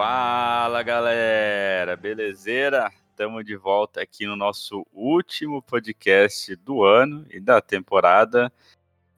Fala galera, belezeira? Estamos de volta aqui no nosso último podcast do ano e da temporada.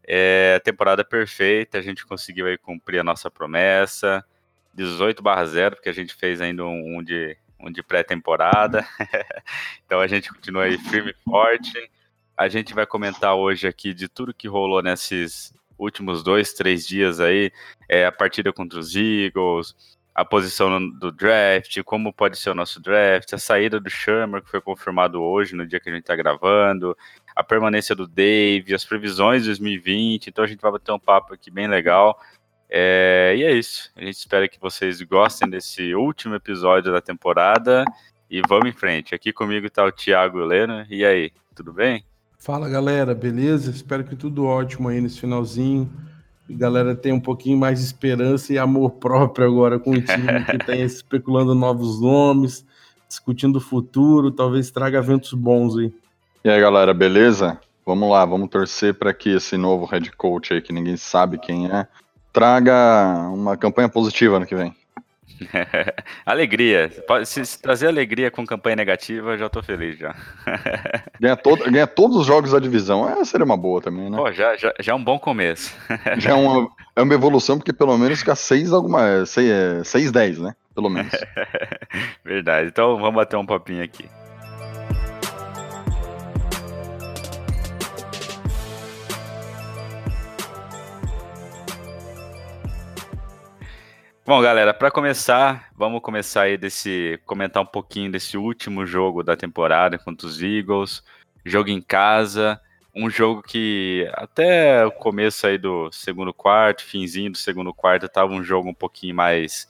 É temporada perfeita, a gente conseguiu aí cumprir a nossa promessa. 18 barra 0, porque a gente fez ainda um, um de, um de pré-temporada. então a gente continua aí firme e forte. A gente vai comentar hoje aqui de tudo que rolou nesses últimos dois, três dias aí. É, a partida contra os Eagles, a posição do draft, como pode ser o nosso draft, a saída do Shermer, que foi confirmado hoje, no dia que a gente está gravando, a permanência do Dave, as previsões de 2020. Então a gente vai bater um papo aqui bem legal. É, e é isso. A gente espera que vocês gostem desse último episódio da temporada. E vamos em frente. Aqui comigo está o Thiago Helena. E aí, tudo bem? Fala galera, beleza? Espero que tudo ótimo aí nesse finalzinho. E galera tenha um pouquinho mais de esperança e amor próprio agora com o time que está especulando novos nomes, discutindo o futuro, talvez traga ventos bons aí. E aí galera, beleza? Vamos lá, vamos torcer para que esse novo head coach aí, que ninguém sabe quem é, traga uma campanha positiva ano que vem. alegria. Se, se, trazer alegria com campanha negativa, já tô feliz já. ganha, todo, ganha todos os jogos da divisão. É, seria uma boa também, né? Pô, já, já, já é um bom começo. já é uma, é uma evolução, porque pelo menos fica 6 alguma. 6, 6 10, né? Pelo menos. Verdade. Então vamos bater um papinho aqui. Bom, galera, para começar, vamos começar aí desse comentar um pouquinho desse último jogo da temporada contra os Eagles, jogo em casa, um jogo que até o começo aí do segundo quarto, finzinho do segundo quarto, tava um jogo um pouquinho mais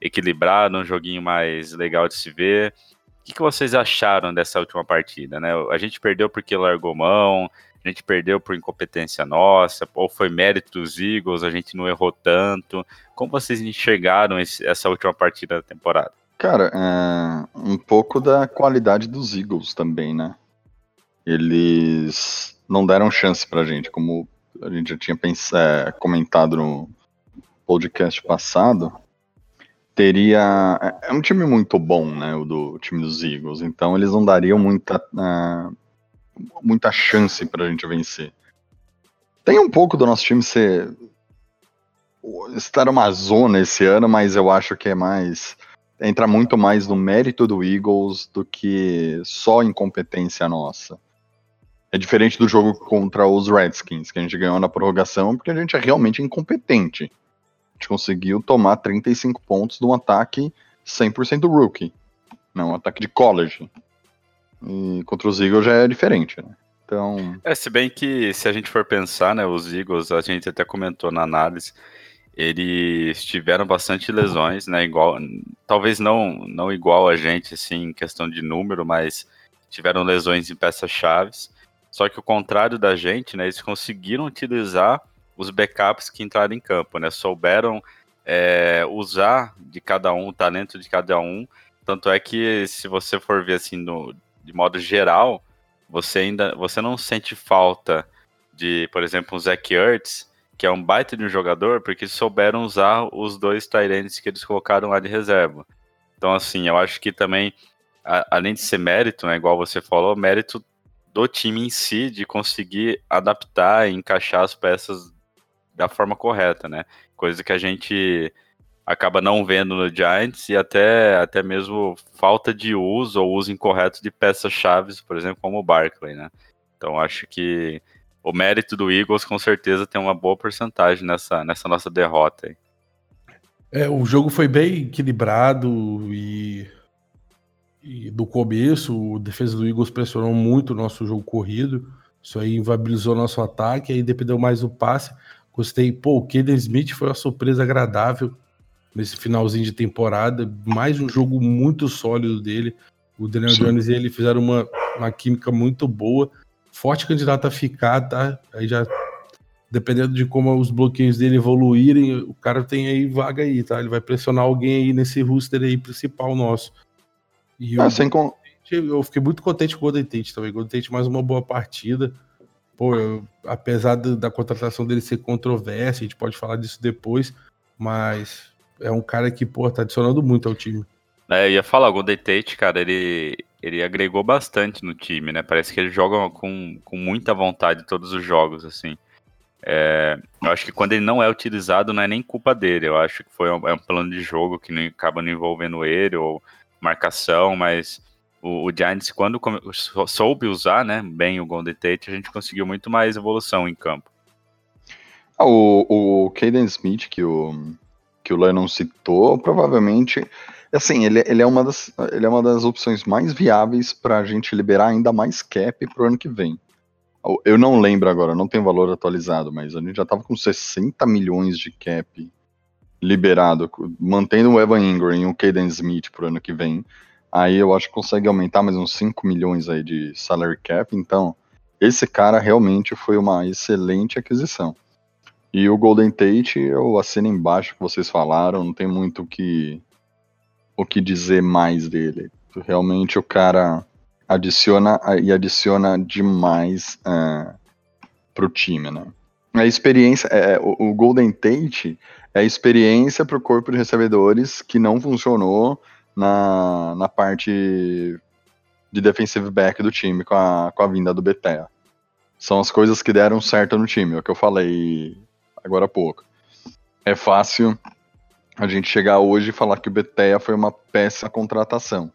equilibrado, um joguinho mais legal de se ver. O que, que vocês acharam dessa última partida, né? A gente perdeu porque largou mão, a gente perdeu por incompetência nossa, ou foi mérito dos Eagles, a gente não errou tanto. Como vocês enxergaram esse, essa última partida da temporada? Cara, é um pouco da qualidade dos Eagles também, né? Eles não deram chance pra gente, como a gente já tinha pensado, é, comentado no podcast passado. Teria. É um time muito bom, né? O do time dos Eagles. Então eles não dariam muita. Uh, muita chance pra gente vencer. Tem um pouco do nosso time ser estar uma zona esse ano, mas eu acho que é mais entra muito mais no mérito do Eagles do que só incompetência nossa. É diferente do jogo contra os Redskins, que a gente ganhou na prorrogação, porque a gente é realmente incompetente. A gente conseguiu tomar 35 pontos de um ataque 100% rookie. Não, um ataque de college. E contra os Eagles já é diferente, né? Então. É, se bem que se a gente for pensar, né, os Eagles, a gente até comentou na análise, eles tiveram bastante lesões, né? Igual, talvez não, não igual a gente, assim, em questão de número, mas tiveram lesões em peças chaves. Só que o contrário da gente, né? Eles conseguiram utilizar os backups que entraram em campo, né? Souberam é, usar de cada um, o talento de cada um. Tanto é que se você for ver assim no, de modo geral, você ainda você não sente falta de, por exemplo, um Zach Ertz, que é um baita de um jogador, porque souberam usar os dois Tyrants que eles colocaram lá de reserva. Então, assim, eu acho que também, a, além de ser mérito, né, igual você falou, mérito do time em si de conseguir adaptar e encaixar as peças da forma correta, né? Coisa que a gente acaba não vendo no Giants e até, até mesmo falta de uso ou uso incorreto de peças chaves, por exemplo, como o Barkley, né? Então acho que o mérito do Eagles com certeza tem uma boa porcentagem nessa, nessa nossa derrota aí. É, o jogo foi bem equilibrado e, e do começo o defesa do Eagles pressionou muito o nosso jogo corrido. Isso aí inviabilizou nosso ataque, aí dependeu mais do passe. Gostei, pô, o Kaden Smith foi uma surpresa agradável nesse finalzinho de temporada. Mais um jogo muito sólido dele. O Daniel Sim. Jones e ele fizeram uma, uma química muito boa. Forte candidato a ficar, tá? Aí já. Dependendo de como os bloqueios dele evoluírem, o cara tem aí vaga aí, tá? Ele vai pressionar alguém aí nesse roster aí principal nosso. E Ah, o sem con- eu fiquei muito contente com o Golden Tate também. Golden Tate mais uma boa partida. Pô, eu- apesar do- da contratação dele ser controversa, a gente pode falar disso depois, mas é um cara que, pô, tá adicionando muito ao time. É, eu ia falar, o Golden Tate, cara, ele, ele agregou bastante no time, né? Parece que ele joga com, com muita vontade todos os jogos, assim. É, eu acho que quando ele não é utilizado, não é nem culpa dele. Eu acho que foi um, é um plano de jogo que não, acaba não envolvendo ele, ou marcação, mas o, o Giants, quando soube usar né, bem o Golden Tate, a gente conseguiu muito mais evolução em campo. Ah, o, o Caden Smith, que o, que o Lennon citou, provavelmente. Assim, ele, ele, é uma das, ele é uma das opções mais viáveis para a gente liberar ainda mais cap pro ano que vem. Eu- não lembro agora, não tem valor atualizado, mas a gente já tava com 60 milhões de cap liberado, mantendo o Evan Ingram e o Caden Smith pro ano que vem. Aí eu acho que consegue aumentar mais uns 5 milhões aí de salary cap. Então, esse cara realmente foi uma excelente aquisição. E o Golden Tate, eu assino embaixo que vocês falaram, não tem muito o que, o que dizer mais dele. Realmente o cara adiciona e adiciona demais é, pro time, né? A experiência, é, o, o Golden Tate é a experiência pro corpo de recebedores que não funcionou na, na parte de defensive back do time com a, com a vinda do Betea. São as coisas que deram certo no time, é o que eu falei agora há pouco. É fácil a gente chegar hoje e falar que o Betea foi uma péssima contratação.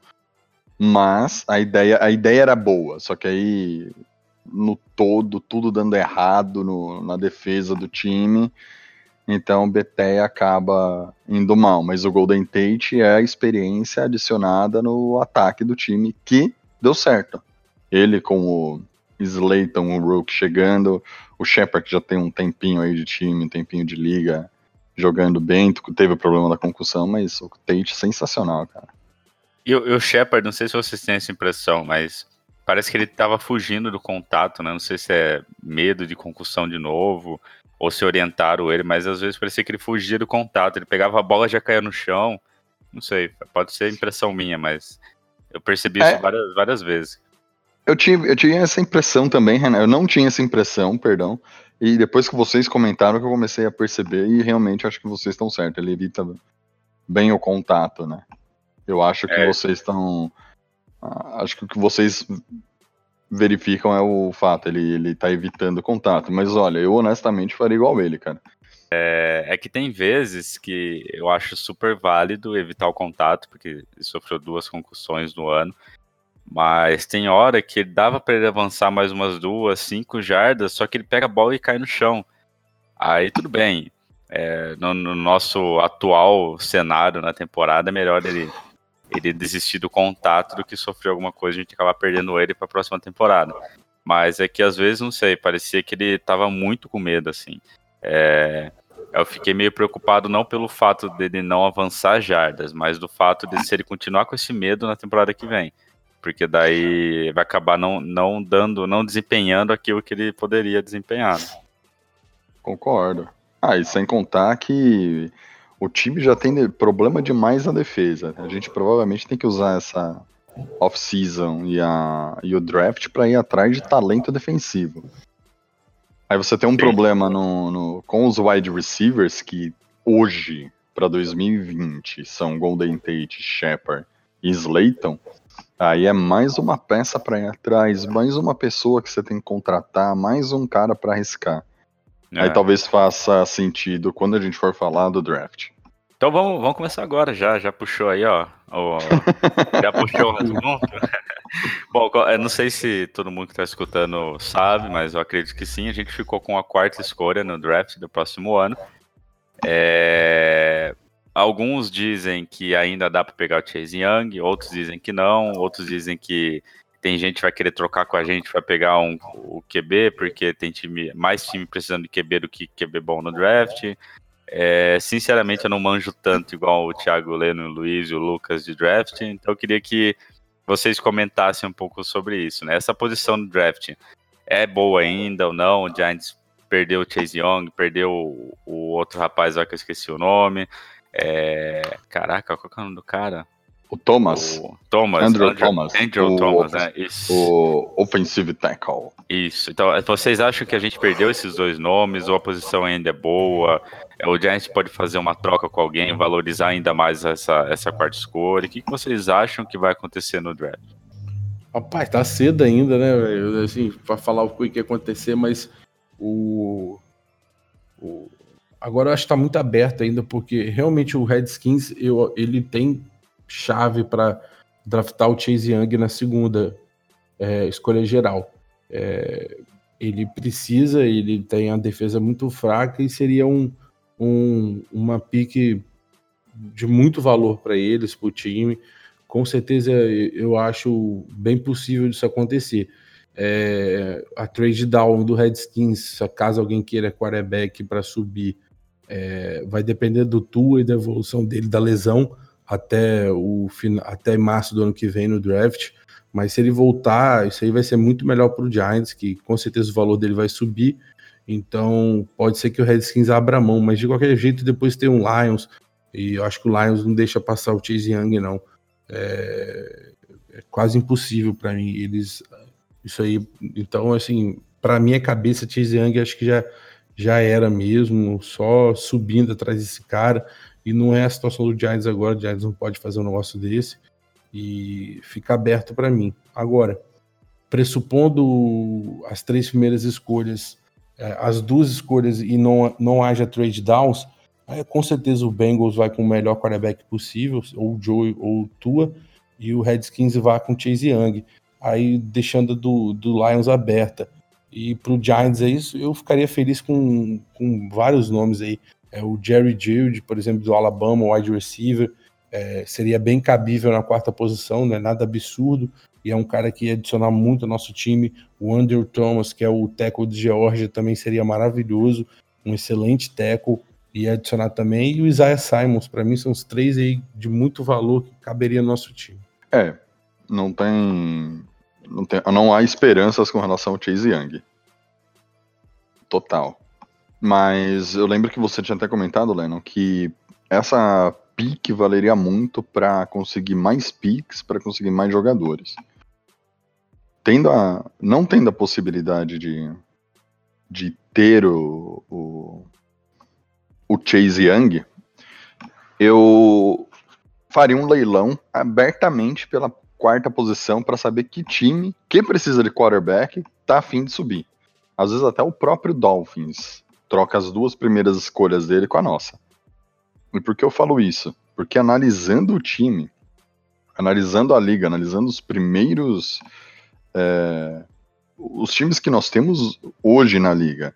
Mas a ideia, a ideia era boa, só que aí no todo, tudo dando errado no- na defesa do time. Então o Betea acaba indo mal. Mas o Golden Tate é a experiência adicionada no ataque do time que deu certo. Ele com o Slayton, o Rook chegando, o Shepard que já tem um tempinho aí de time, um tempinho de liga, jogando bem, teve o problema da concussão, mas o Tate sensacional, cara. E o, o Shepard, não sei se vocês têm essa impressão, mas parece que ele tava fugindo do contato, né? Não sei se é medo de concussão de novo, ou se orientaram ele, mas às vezes parecia que ele fugia do contato. Ele pegava a bola e já caía no chão. Não sei, pode ser impressão minha, mas eu percebi É. isso várias, várias vezes. Eu tive, eu tinha essa impressão também, Renan. Eu não tinha essa impressão, perdão. E depois que vocês comentaram que eu comecei a perceber, e realmente acho que vocês estão certos. Ele evita bem o contato, né? Eu acho que É. vocês estão. ah, Acho que o que vocês verificam é o fato, ele, ele tá evitando o contato. Mas olha, eu honestamente faria igual ele, cara. É, é que tem vezes que eu acho super válido evitar o contato, porque ele sofreu duas concussões no ano. Mas tem hora que ele dava para ele avançar mais umas duas, cinco jardas, só que ele pega a bola e cai no chão. Aí tudo bem. É, no, no nosso atual cenário na temporada, é melhor ele, ele desistir do contato do que sofrer alguma coisa e a gente acabar perdendo ele para a próxima temporada. Mas é que às vezes, não sei, parecia que ele tava muito com medo, assim. É, eu fiquei meio preocupado não pelo fato dele não avançar jardas, mas do fato de se ele continuar com esse medo na temporada que vem. Porque daí vai acabar não, não dando, não desempenhando aquilo que ele poderia desempenhar. né? Concordo. Ah, e sem contar que o time já tem problema demais na defesa. A gente provavelmente tem que usar essa off-season e, a- e o draft para ir atrás de talento defensivo. Aí você tem um Sim. problema no, no- com os wide receivers que hoje, para 2020, são Golden Tate, Shepard e Slayton. Aí é mais uma peça para ir atrás, mais uma pessoa que você tem que contratar, mais um cara para arriscar. Aí É. talvez faça sentido quando a gente for falar do draft. Então vamos, vamos começar agora, já, já puxou aí, ó. o- já puxou o assunto. Bom, eu não sei se todo mundo que está escutando sabe, mas eu acredito que sim. A gente ficou com a quarta escolha no draft do próximo ano. É, Alguns dizem que ainda dá para pegar o Chase Young, outros dizem que não, outros dizem que tem gente que vai querer trocar com a gente para pegar um, o QB, porque tem time, mais time precisando de QB do que QB bom no draft. É, sinceramente, eu não manjo tanto igual o Thiago Leno, o Luiz e o Lucas de draft, então eu queria que vocês comentassem um pouco sobre isso, né? Essa posição do draft é boa ainda ou não? O Giants perdeu o Chase Young, perdeu o, outro rapaz lá que eu esqueci o nome. É, caraca, qual é o nome do cara? O Thomas. O Thomas. Andrew, Andrew Thomas. Andrew o, Thomas, né? Isso. O offensive tackle. Isso. Então, vocês acham que a gente perdeu esses dois nomes ou a posição ainda é boa? É, o Giants pode fazer uma troca com alguém, valorizar ainda mais essa, essa quarta escolha? O que, que vocês acham que vai acontecer no draft? Rapaz, tá cedo ainda, né? Assim, para falar o que ia acontecer, mas o, o agora eu acho que tá muito aberto ainda, porque realmente o Redskins eu, ele tem chave para draftar o Chase Young na segunda é, escolha geral. É, ele precisa, ele tem a defesa muito fraca e seria um, um uma pique de muito valor para eles, para o time. Com certeza eu acho bem possível isso acontecer. É, a trade down do Redskins, caso alguém queira quarterback para subir, é, vai depender do Tua e da evolução dele da lesão até o até março do ano que vem no draft. Mas se ele voltar, isso aí vai ser muito melhor para o Giants, que com certeza o valor dele vai subir. Então pode ser que o Redskins abra mão, mas de qualquer jeito depois tem um Lions e eu acho que o Lions não deixa passar o Chase Young não. É, é quase impossível para mim eles isso aí. Então assim, para minha cabeça Chase Young acho que já já era mesmo, só subindo atrás desse cara. E não é a situação do Giants agora, o Giants não pode fazer um negócio desse e fica aberto para mim. Agora, pressupondo as três primeiras escolhas, é, as duas escolhas e não, não haja trade downs, com certeza o Bengals vai com o melhor quarterback possível, ou o Joe ou Tua, e o Redskins vai com Chase Young, aí deixando do, do Lions aberta. E pro Giants é isso, eu ficaria feliz com, com vários nomes aí é, o Jerry Jude, por exemplo, do Alabama, wide receiver, é, seria bem cabível na quarta posição, não é nada absurdo, e é um cara que ia adicionar muito ao nosso time. O Andrew Thomas, que é o tackle de Georgia, também seria maravilhoso, um excelente tackle, ia adicionar também. E o Isaiah Simons, para mim, são os três aí de muito valor que caberia no nosso time. É, não tem, não tem. Não há esperanças com relação ao Chase Young. Total. Mas eu lembro que você tinha até comentado, Lennon, que essa pique valeria muito para conseguir mais piques, para conseguir mais jogadores. Tendo a, não tendo a possibilidade de, de ter o, o, o Chase Young, eu faria um leilão abertamente pela quarta posição para saber que time que precisa de quarterback tá afim de subir. Às vezes até o próprio Dolphins troca as duas primeiras escolhas dele com a nossa. E por que eu falo isso? Porque analisando o time, analisando a liga, analisando os primeiros. É, os times que nós temos hoje na liga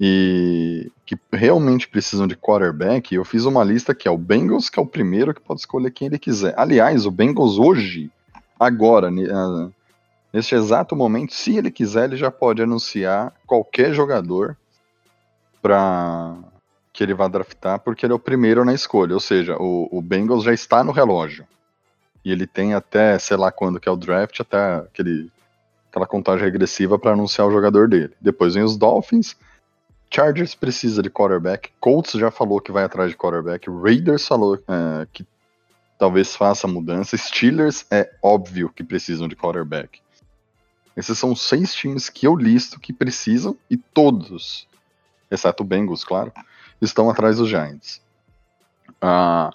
e que realmente precisam de quarterback, eu fiz uma lista que é o Bengals, que é o primeiro que pode escolher quem ele quiser. Aliás, o Bengals hoje, agora, neste exato momento, se ele quiser, ele já pode anunciar qualquer jogador para que ele vai draftar, porque ele é o primeiro na escolha. Ou seja, o, o Bengals já está no relógio. E ele tem até, sei lá quando que é o draft, até aquele, aquela contagem regressiva para anunciar o jogador dele. Depois vem os Dolphins. Chargers precisa de quarterback. Colts já falou que vai atrás de quarterback. Raiders falou é, que talvez faça mudança. Steelers é óbvio que precisam de quarterback. Esses são seis times que eu listo que precisam e todos exceto o Bengals, claro, estão atrás dos Giants. Ah,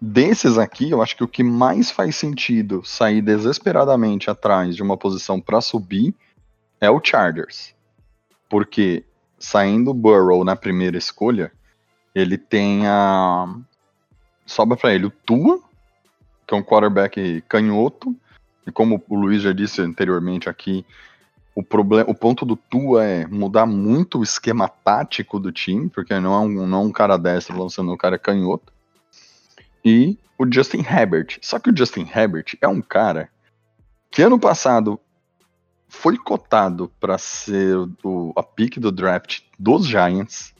desses aqui, eu acho que o que mais faz sentido sair desesperadamente atrás de uma posição para subir é o Chargers. Porque saindo Burrow na primeira escolha, ele tem a. Sobra para ele o Tua, que é um quarterback canhoto, e como o Luiz já disse anteriormente aqui, o, problema, o ponto do Tua é mudar muito o esquema tático do time, porque não é um, não é um cara destro lançando um cara canhoto. E o Justin Herbert. Só que o Justin Herbert é um cara que ano passado foi cotado para ser o, a pick do draft dos Giants.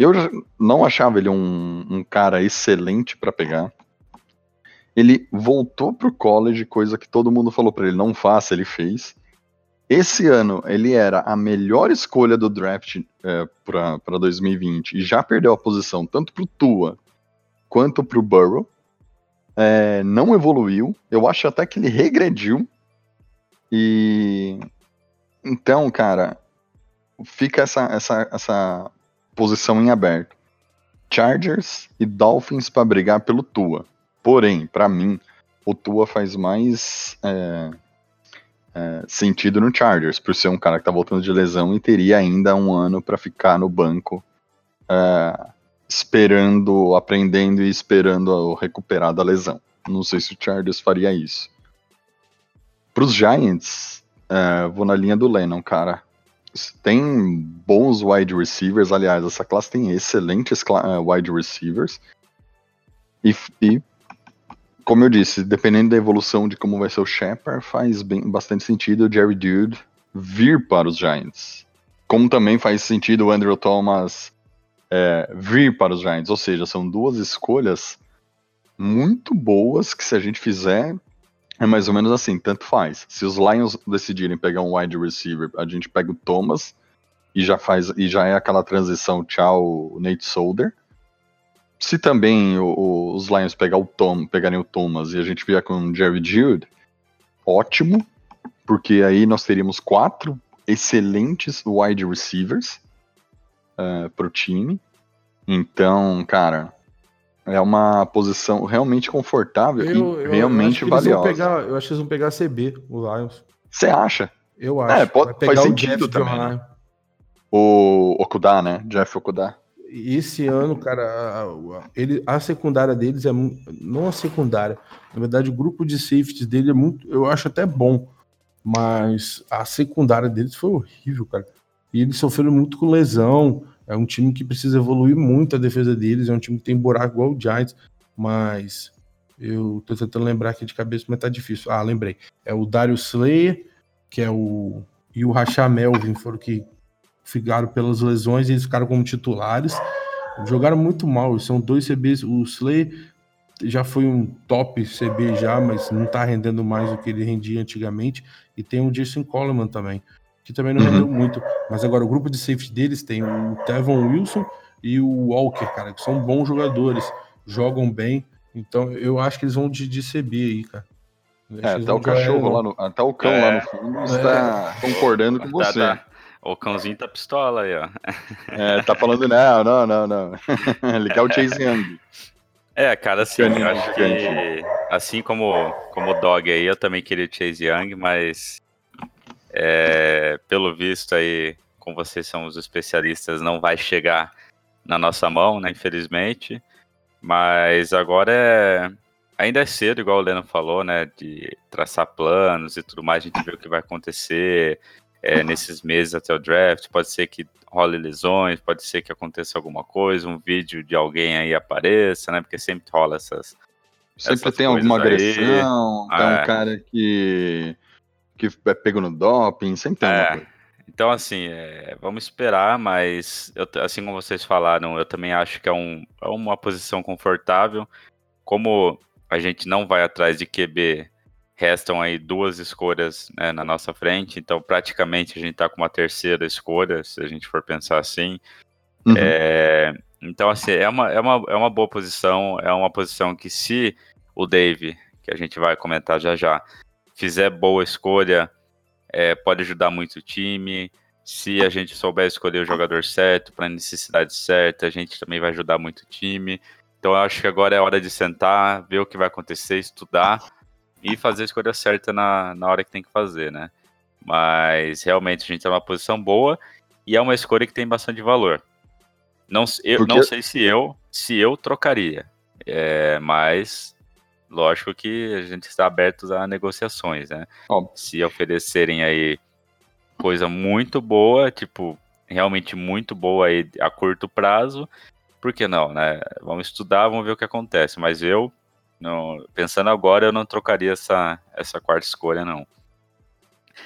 Eu não achava ele um, um cara excelente para pegar. Ele voltou pro college, coisa que todo mundo falou para ele não faça, ele fez. Esse ano ele era a melhor escolha do draft é, para 2020 e já perdeu a posição tanto pro Tua quanto pro Burrow. É, não evoluiu. Eu acho até que ele regrediu. E então, cara, fica essa, essa, essa posição em aberto. Chargers e Dolphins para brigar pelo Tua. Porém, para mim, o Tua faz mais é, é, sentido no Chargers, por ser um cara que tá voltando de lesão e teria ainda um ano para ficar no banco, é, esperando, aprendendo e esperando recuperar da lesão. Não sei se o Chargers faria isso. Para os Giants, é, vou na linha do Lennon, cara. Tem bons wide receivers, aliás, essa classe tem excelentes é, wide receivers. E, e como eu disse, dependendo da evolução de como vai ser o Shepard, faz bem, bastante sentido o Jerry Dude vir para os Giants. Como também faz sentido o Andrew Thomas é, vir para os Giants. Ou seja, são duas escolhas muito boas que se a gente fizer é mais ou menos assim, tanto faz. Se os Lions decidirem pegar um wide receiver, a gente pega o Thomas e já faz e já é aquela transição tchau Nate Solder se também o, os Lions pegar o Tom, pegarem o Thomas e a gente vier com o Jerry Jude, ótimo, porque aí nós teríamos quatro excelentes wide receivers uh, eh, para o time. Então, cara, é uma posição realmente confortável eu, e realmente eu valiosa. Pegar, eu acho que eles vão pegar a CB, o Lions. Você acha? Eu acho. É, pode, faz sentido também. Né? O Okuda, né? Jeff Okuda esse ano, cara, ele, a secundária deles é não a secundária, na verdade o grupo de safeties dele é muito, eu acho até bom, mas a secundária deles foi horrível, cara. E eles sofreram muito com lesão. É um time que precisa evoluir muito a defesa deles, é um time que tem buraco igual o Giants, mas eu tô tentando lembrar aqui de cabeça, mas tá difícil. Ah, lembrei. É o Darius Slayer, que é o e o Racham Melvin foram que ficaram pelas lesões e eles ficaram como titulares. Jogaram muito mal, são dois CBs. O Slay já foi um top CB já, mas não tá rendendo mais do que ele rendia antigamente. E tem o Jason Coleman também, que também não uhum. rendeu muito. Mas agora o grupo de safety deles tem o Tevon Wilson e o Walker, cara, que são bons jogadores, jogam bem. Então eu acho que eles vão de, de CB aí, cara. É, até o cachorro lá no, até o cão é, lá no fundo está é, concordando com tá, você. Tá. O cãozinho tá pistola aí, ó. É, tá falando, não, não, não, não. Ele quer o Chase Young. É, cara, assim, eu acho que assim como, como o Dog aí, eu também queria o Chase Young, mas é, pelo visto aí, com vocês são os especialistas, não vai chegar na nossa mão, né, infelizmente. Mas agora é, ainda é cedo, igual o Leno falou, né, de traçar planos e tudo mais, a gente vê o que vai acontecer, é, nesses meses até o draft. Pode ser que role lesões, pode ser que aconteça alguma coisa, um vídeo de alguém aí apareça, né? Porque sempre rola essas. Sempre tem alguma agressão, tem um é. cara que, que é pego no doping, sempre tem é. Então, assim, é, vamos esperar, mas eu, assim como vocês falaram, eu também acho que é, um, é uma posição confortável. Como a gente não vai atrás de QB restam aí duas escolhas né, na nossa frente, então praticamente a gente está com uma terceira escolha, se a gente for pensar assim. Uhum. É, então, assim, é uma, é, uma, é uma boa posição, é uma posição que se o Dave, que a gente vai comentar já já, fizer boa escolha, é, pode ajudar muito o time. Se a gente souber escolher o jogador certo, para a necessidade certa, a gente também vai ajudar muito o time. Então, eu acho que agora é hora de sentar, ver o que vai acontecer, estudar e fazer a escolha certa na, na hora que tem que fazer, né? Mas realmente a gente tá numa posição boa e é uma escolha que tem bastante valor. Não, eu, Porque... não sei se eu se eu trocaria, é, mas lógico que a gente está aberto a negociações, né? Se oferecerem aí coisa muito boa, tipo, realmente muito boa aí a curto prazo, por que não, né? Vamos estudar, vamos ver o que acontece. Mas eu não, pensando agora, eu não trocaria essa, essa quarta escolha, não.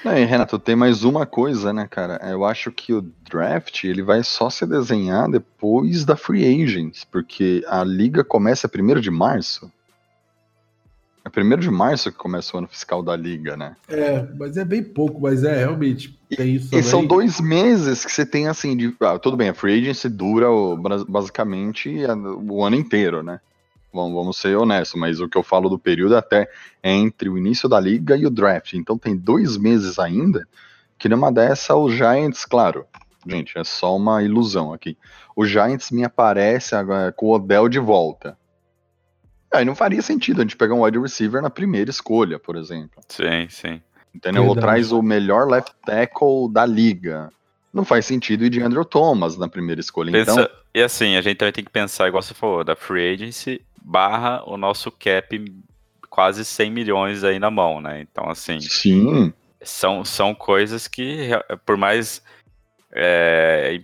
É, Renato, tem mais uma coisa, né, cara? Eu acho que o draft ele vai só se desenhar depois da free agents, porque a liga começa 1 de março. É 1 de março que começa o ano fiscal da liga, né? É, mas é bem pouco, mas é realmente tem isso. E também. são dois meses que você tem assim de. Ah, tudo bem, a free agency dura o- basicamente o ano inteiro, né? Vamos, vamos ser honestos, mas o que eu falo do período até é entre o início da liga e o draft. Então tem dois meses ainda que numa dessa o Giants, claro, gente, é só uma ilusão aqui. O Giants me aparece agora com o Odell de volta. Aí não faria sentido a gente pegar um wide receiver na primeira escolha, por exemplo. Sim, sim. Entendeu? Ou traz o melhor left tackle da liga. Não faz sentido ir de Andrew Thomas na primeira escolha. Pensa, Então, E assim, a gente também tem que pensar, igual você falou, da free agency barra o nosso cap quase 100 milhões aí na mão, né? Então, assim, sim, são, são coisas que, por mais é,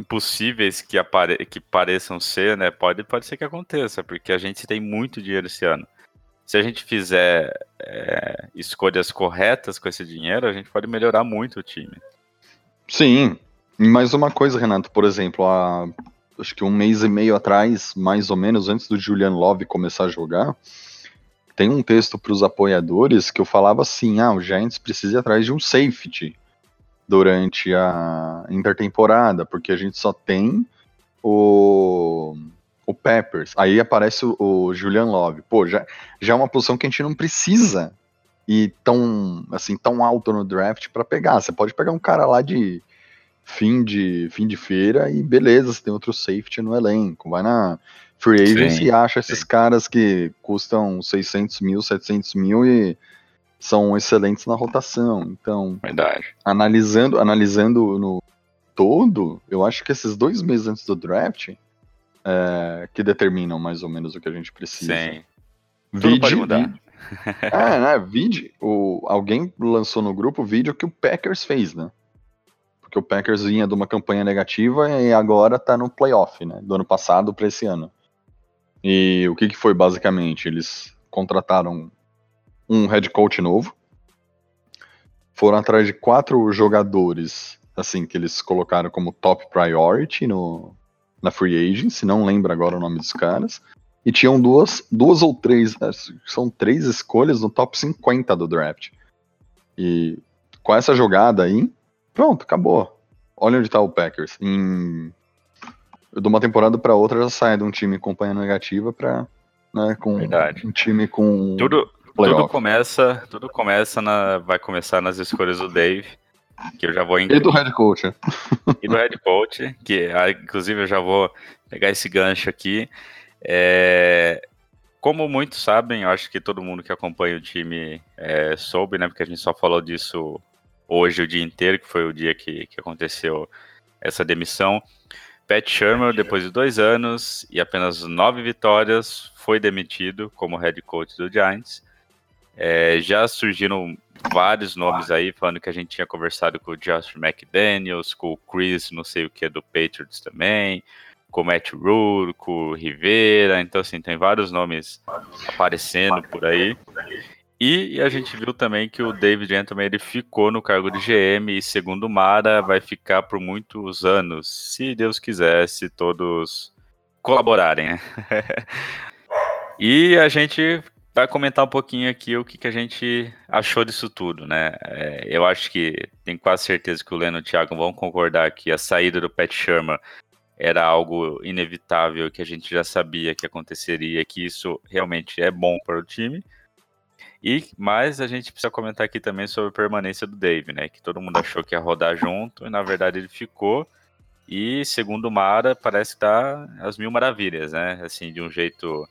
impossíveis que, apare que pareçam ser, né? Pode, pode ser que aconteça, porque a gente tem muito dinheiro esse ano. Se a gente fizer é, escolhas corretas com esse dinheiro, a gente pode melhorar muito o time. sim. E mais uma coisa, Renato, por exemplo, há, acho que um mês e meio atrás, mais ou menos, antes do Julian Love começar a jogar, tem um texto para os apoiadores que eu falava assim: ah, o Giants precisa ir atrás de um safety durante a intertemporada, porque a gente só tem o, o Peppers. Aí aparece o, o Julian Love. Pô, já, já é uma posição que a gente não precisa ir tão, assim, tão alto no draft para pegar. Você pode pegar um cara lá de fim de fim de feira e beleza, você tem outro safety no elenco. Vai na free agency Sim, e acha esses sim. caras que custam 600 mil, 700 mil e são excelentes na rotação. Então, Verdade. analisando, analisando no todo, eu acho que esses dois meses antes do draft é, que determinam mais ou menos o que a gente precisa. Sim. Tudo pode mudar. vide- é, né? Vide, o, alguém lançou no grupo o vídeo que o Packers fez, né? Porque o Packers vinha de uma campanha negativa e agora tá no playoff, né? Do ano passado para esse ano. E o que, que foi basicamente? Eles contrataram um head coach novo, foram atrás de quatro jogadores, assim, que eles colocaram como top priority no, na free agency, não lembro agora o nome dos caras, e tinham duas, duas ou três, né, são três escolhas no top 50 do draft. E com essa jogada aí, pronto, acabou. Olha onde tá o Packers. Em, de uma temporada para outra já sai de um time com campanha negativa para né, com Verdade. um time com Tudo. Tudo começa, tudo começa na, vai começar nas escolhas do Dave, que eu já vou E do head coach. e do head coach, que ah, inclusive eu já vou pegar esse gancho aqui. É, como muitos sabem, eu acho que todo mundo que acompanha o time é, soube, né? Porque a gente só falou disso hoje o dia inteiro, que foi o dia que, que aconteceu essa demissão. Pat Shermer, depois de dois anos e apenas nove vitórias, foi demitido como head coach do Giants. É, já surgiram vários nomes aí, falando que a gente tinha conversado com o Josh McDaniels, com o Chris, não sei o que, do Patriots também, com o Matt Rule, com o Rivera, então assim, tem vários nomes aparecendo por aí. E a gente viu também que o David Gentleman ele ficou no cargo de GM e segundo Mara vai ficar por muitos anos, se Deus quiser, se todos colaborarem, né? e a gente vai comentar um pouquinho aqui o que, que a gente achou disso tudo, né? É, eu acho que tenho quase certeza que o Leno e o Thiago vão concordar que a saída do Pat Sherman era algo inevitável, que a gente já sabia que aconteceria, que isso realmente é bom para o time. E mas a gente precisa comentar aqui também sobre a permanência do Dave, né? Que todo mundo achou que ia rodar junto e na verdade ele ficou. E segundo o Mara, parece que tá às mil maravilhas, né? Assim, de um jeito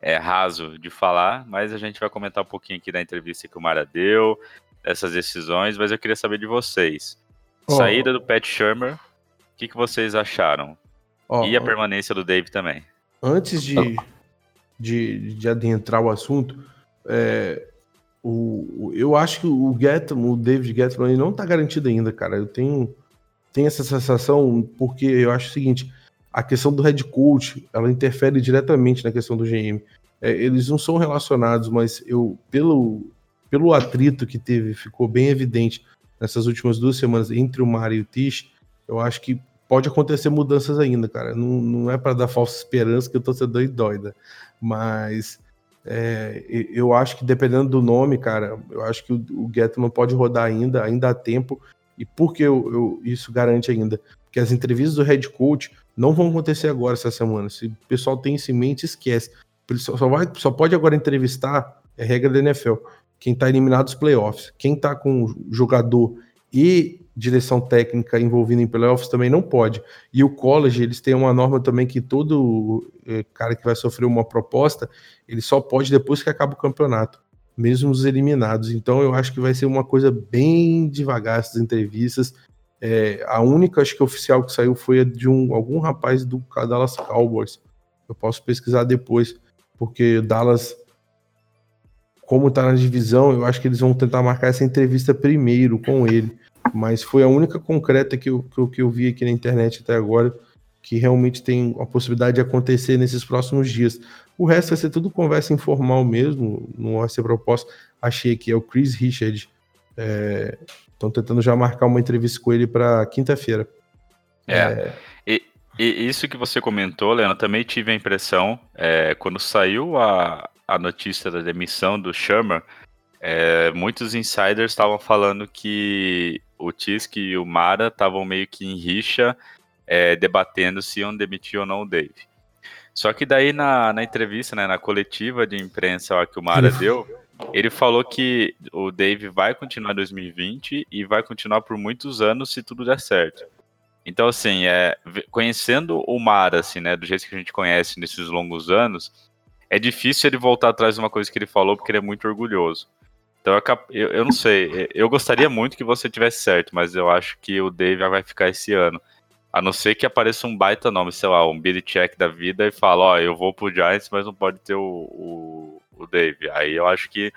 é, raso de falar, mas a gente vai comentar um pouquinho aqui da entrevista que o Mara deu, dessas decisões, mas eu queria saber de vocês. Ó. Saída do Pat Shermer, o que, que vocês acharam? Ó, e a permanência do Dave também. antes de, de, de adentrar o assunto, é, o, eu acho que o Gettman, o David Gettman, ele não tá garantido ainda, cara. Eu tenho, tenho essa sensação porque eu acho o seguinte, a questão do head coach, ela interfere diretamente na questão do GM. É, eles não são relacionados, mas eu, pelo, pelo atrito que teve, ficou bem evidente nessas últimas duas semanas entre o Mara e o Tish, eu acho que pode acontecer mudanças ainda, cara. Não, não é para dar falsa esperança que eu tô sendo doida, mas é, eu acho que dependendo do nome, cara, eu acho que o, o Getman pode rodar ainda, ainda há tempo. E por que eu, eu, isso garante ainda? Porque as entrevistas do head coach não vão acontecer agora essa semana. Se o pessoal tem isso em mente, esquece. Só, só, vai, só pode agora entrevistar, é regra da NFL, quem está eliminado dos playoffs. Quem está com jogador e direção técnica envolvida em playoffs também não pode. E o college, eles têm uma norma também que todo é, cara que vai sofrer uma proposta, ele só pode depois que acaba o campeonato, mesmo os eliminados. Então eu acho que vai ser uma coisa bem devagar essas entrevistas. É, a única, acho que oficial que saiu foi a de um, algum rapaz do Dallas Cowboys. Eu posso pesquisar depois, porque Dallas como está na divisão, eu acho que eles vão tentar marcar essa entrevista primeiro com ele. Mas foi a única concreta que eu, que eu, que eu vi aqui na internet até agora que realmente tem a possibilidade de acontecer nesses próximos dias. O resto vai ser tudo conversa informal mesmo, não vai ser proposta. Achei que é o Chris Richard. Estão tentando já marcar uma entrevista com ele para quinta-feira. É. é. E, e, isso que você comentou, Leandro, também tive a impressão, é, quando saiu a, a notícia da demissão do Shermer, é, muitos insiders estavam falando que o Tisk e o Mara estavam meio que em rixa, é, debatendo se iam demitir ou não o Dave. Só que daí na, na entrevista, né, na coletiva de imprensa ó, que o Mara deu, ele falou que o Dave vai continuar em 2020 e vai continuar por muitos anos se tudo der certo. Então, assim, é, conhecendo o Mara, assim, né, do jeito que a gente conhece nesses longos anos, é difícil ele voltar atrás de uma coisa que ele falou, porque ele é muito orgulhoso. Então eu, eu, não sei, eu gostaria muito que você tivesse certo, mas eu acho que o Dave vai ficar esse ano. A não ser que apareça um baita nome, sei lá, um Billy Check da vida e fala, ó, eu vou pro Giants, mas não pode ter o, o Dave. Aí eu acho que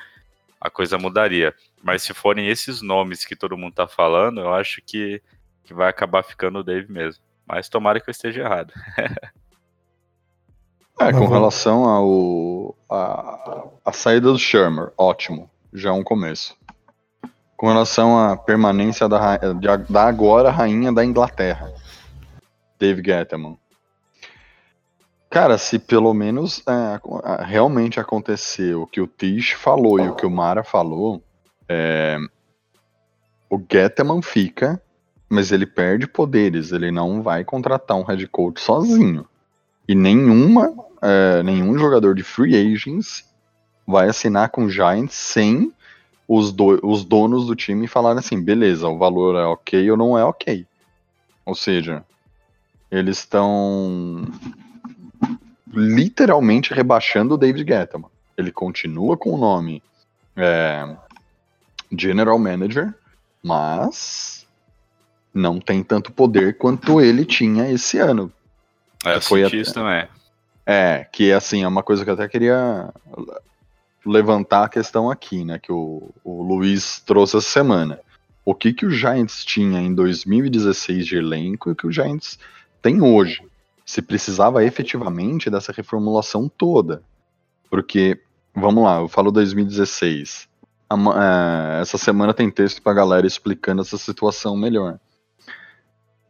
a coisa mudaria. Mas se forem esses nomes que todo mundo tá falando, eu acho que, que vai acabar ficando o Dave mesmo. Mas tomara que eu esteja errado. É, com relação ao a, a saída do Shermer, ótimo, já é um começo. Com relação à permanência da, da agora rainha da Inglaterra, Dave Gettman. Cara, se pelo menos é, realmente acontecer o que o Tish falou e o que o Mara falou, é, o Gettman fica, mas ele perde poderes, ele não vai contratar um head coach sozinho. E nenhuma, é, nenhum jogador de free agents vai assinar com o Giants sem os, do, os donos do time falarem assim, beleza, o valor é ok ou não é ok. Ou seja, eles estão literalmente rebaixando o David Guetta. Ele continua com o nome é, General Manager, mas não tem tanto poder quanto ele tinha esse ano. É, foi até, isso também. É, que assim, é uma coisa que eu até queria levantar a questão aqui, né, que o, o Luiz trouxe essa semana. O que que o Giants tinha em 2016 de elenco e o que o Giants tem hoje? Se precisava efetivamente dessa reformulação toda. Porque, vamos lá, eu falo 2016. A, é, essa semana tem texto pra galera explicando essa situação melhor.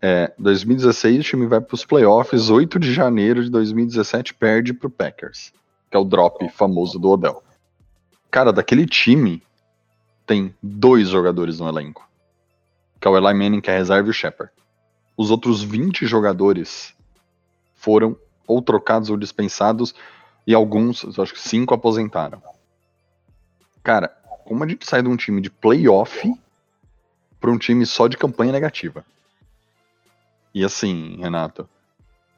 É, 2016 o time vai para os playoffs, 8 de janeiro de 2017 perde para o Packers, que é o drop famoso do Odell. Cara, daquele time tem dois jogadores no elenco, que é o Eli Manning, que é reserva e o Shepard. Os outros 20 jogadores foram ou trocados ou dispensados e alguns, acho que cinco aposentaram. Cara, como a gente sai de um time de playoff para um time só de campanha negativa? E assim, Renato,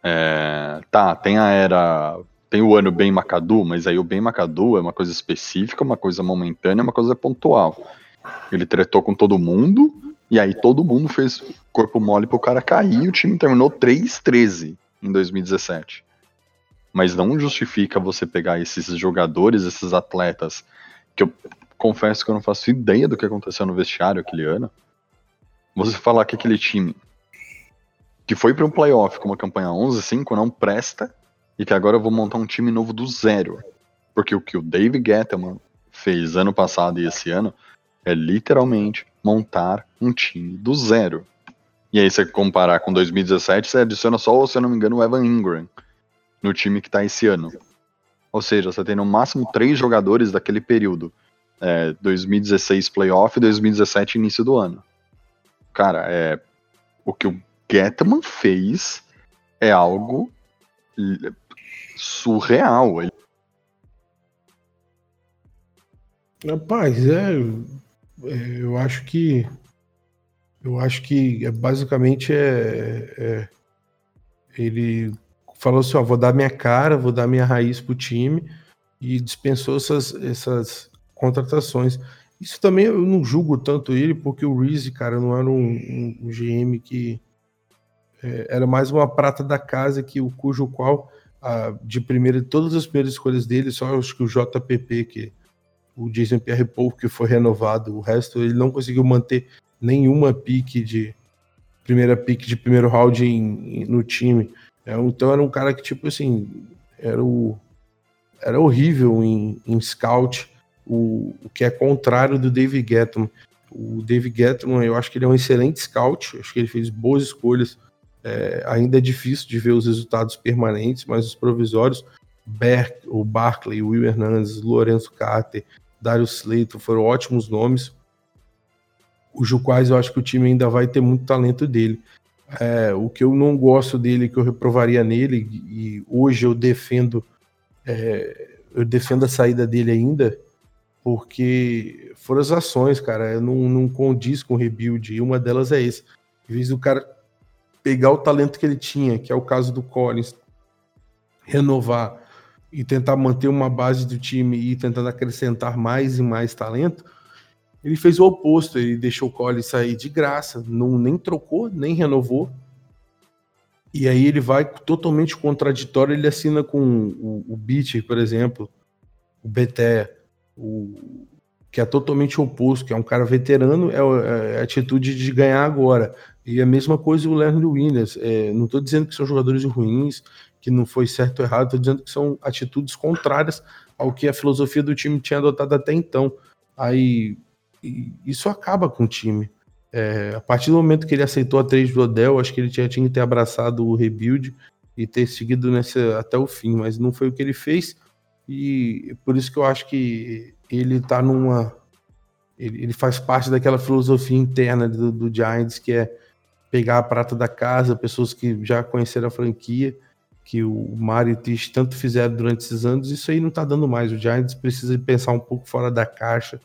é, tá, tem a era. Tem o ano bem Macadu, mas aí o bem Macadu é uma coisa específica, uma coisa momentânea, uma coisa pontual. Ele tretou com todo mundo, e aí todo mundo fez corpo mole pro cara cair, e o time terminou 3-13 em 2017. Mas não justifica você pegar esses jogadores, esses atletas, que eu confesso que eu não faço ideia do que aconteceu no vestiário aquele ano. Você falar que aquele time que foi para um playoff com uma campanha 11-5 não presta e que agora eu vou montar um time novo do zero. Porque o que o Dave Gettleman fez ano passado e esse ano é literalmente montar um time do zero. E aí, você comparar com 2017, você adiciona só, se eu não me engano, o Evan Ingram no time que tá esse ano. Ou seja, você tem no máximo três jogadores daquele período. É, 2016 playoff e 2017 início do ano. Cara, é, o que o Getman fez é algo surreal. Ele... Rapaz, é, é, eu acho que eu acho que é, basicamente é, é, ele falou assim, ó, vou dar minha cara, vou dar minha raiz pro time e dispensou essas, essas contratações. Isso também eu não julgo tanto ele, porque o Reese, cara, não era um, um, um GM que é, era mais uma prata da casa que o cujo qual a, de primeira todas as primeiras escolhas dele, só acho que o JPP que o Jason Pierre-Paul que foi renovado, o resto ele não conseguiu manter nenhuma pique de primeira pique de primeiro round em, em, no time. É, então era um cara que tipo assim era o era horrível em, em scout, o, o que é contrário do David Gettman. O David Gettman, eu acho que ele é um excelente scout, acho que ele fez boas escolhas. É, ainda é difícil de ver os resultados permanentes, mas os provisórios, Berk, o Barkley, Will Hernandez, Lorenzo Carter, Darius Slayton foram ótimos nomes, os quais eu acho que o time ainda vai ter muito talento dele. É, o que eu não gosto dele, que eu reprovaria nele, e hoje eu defendo, é, eu defendo a saída dele ainda, porque foram as ações, cara, não, não condiz com o rebuild, e uma delas é esse. Em vez do cara pegar o talento que ele tinha, que é o caso do Collins, renovar e tentar manter uma base do time e tentando acrescentar mais e mais talento, ele fez o oposto, ele deixou o Collins sair de graça, não nem trocou, nem renovou. E aí ele vai totalmente contraditório, ele assina com o, o por exemplo, o Beté, o, que é totalmente oposto, que é um cara veterano, é, é a atitude de ganhar agora. E a mesma coisa o Leonard Williams. É, não estou dizendo que são jogadores ruins, que não foi certo ou errado, estou dizendo que são atitudes contrárias ao que a filosofia do time tinha adotado até então. Aí isso acaba com o time. É, a partir do momento que ele aceitou a trade do Odell, acho que ele já tinha que ter abraçado o rebuild e ter seguido nessa até o fim, mas não foi o que ele fez. E por isso que eu acho que ele tá numa. Ele, ele faz parte daquela filosofia interna do, do Giants que é pegar a prata da casa, pessoas que já conheceram a franquia, que o Mario e o Tish tanto fizeram durante esses anos, isso aí não tá dando mais. O Giants precisa pensar um pouco fora da caixa,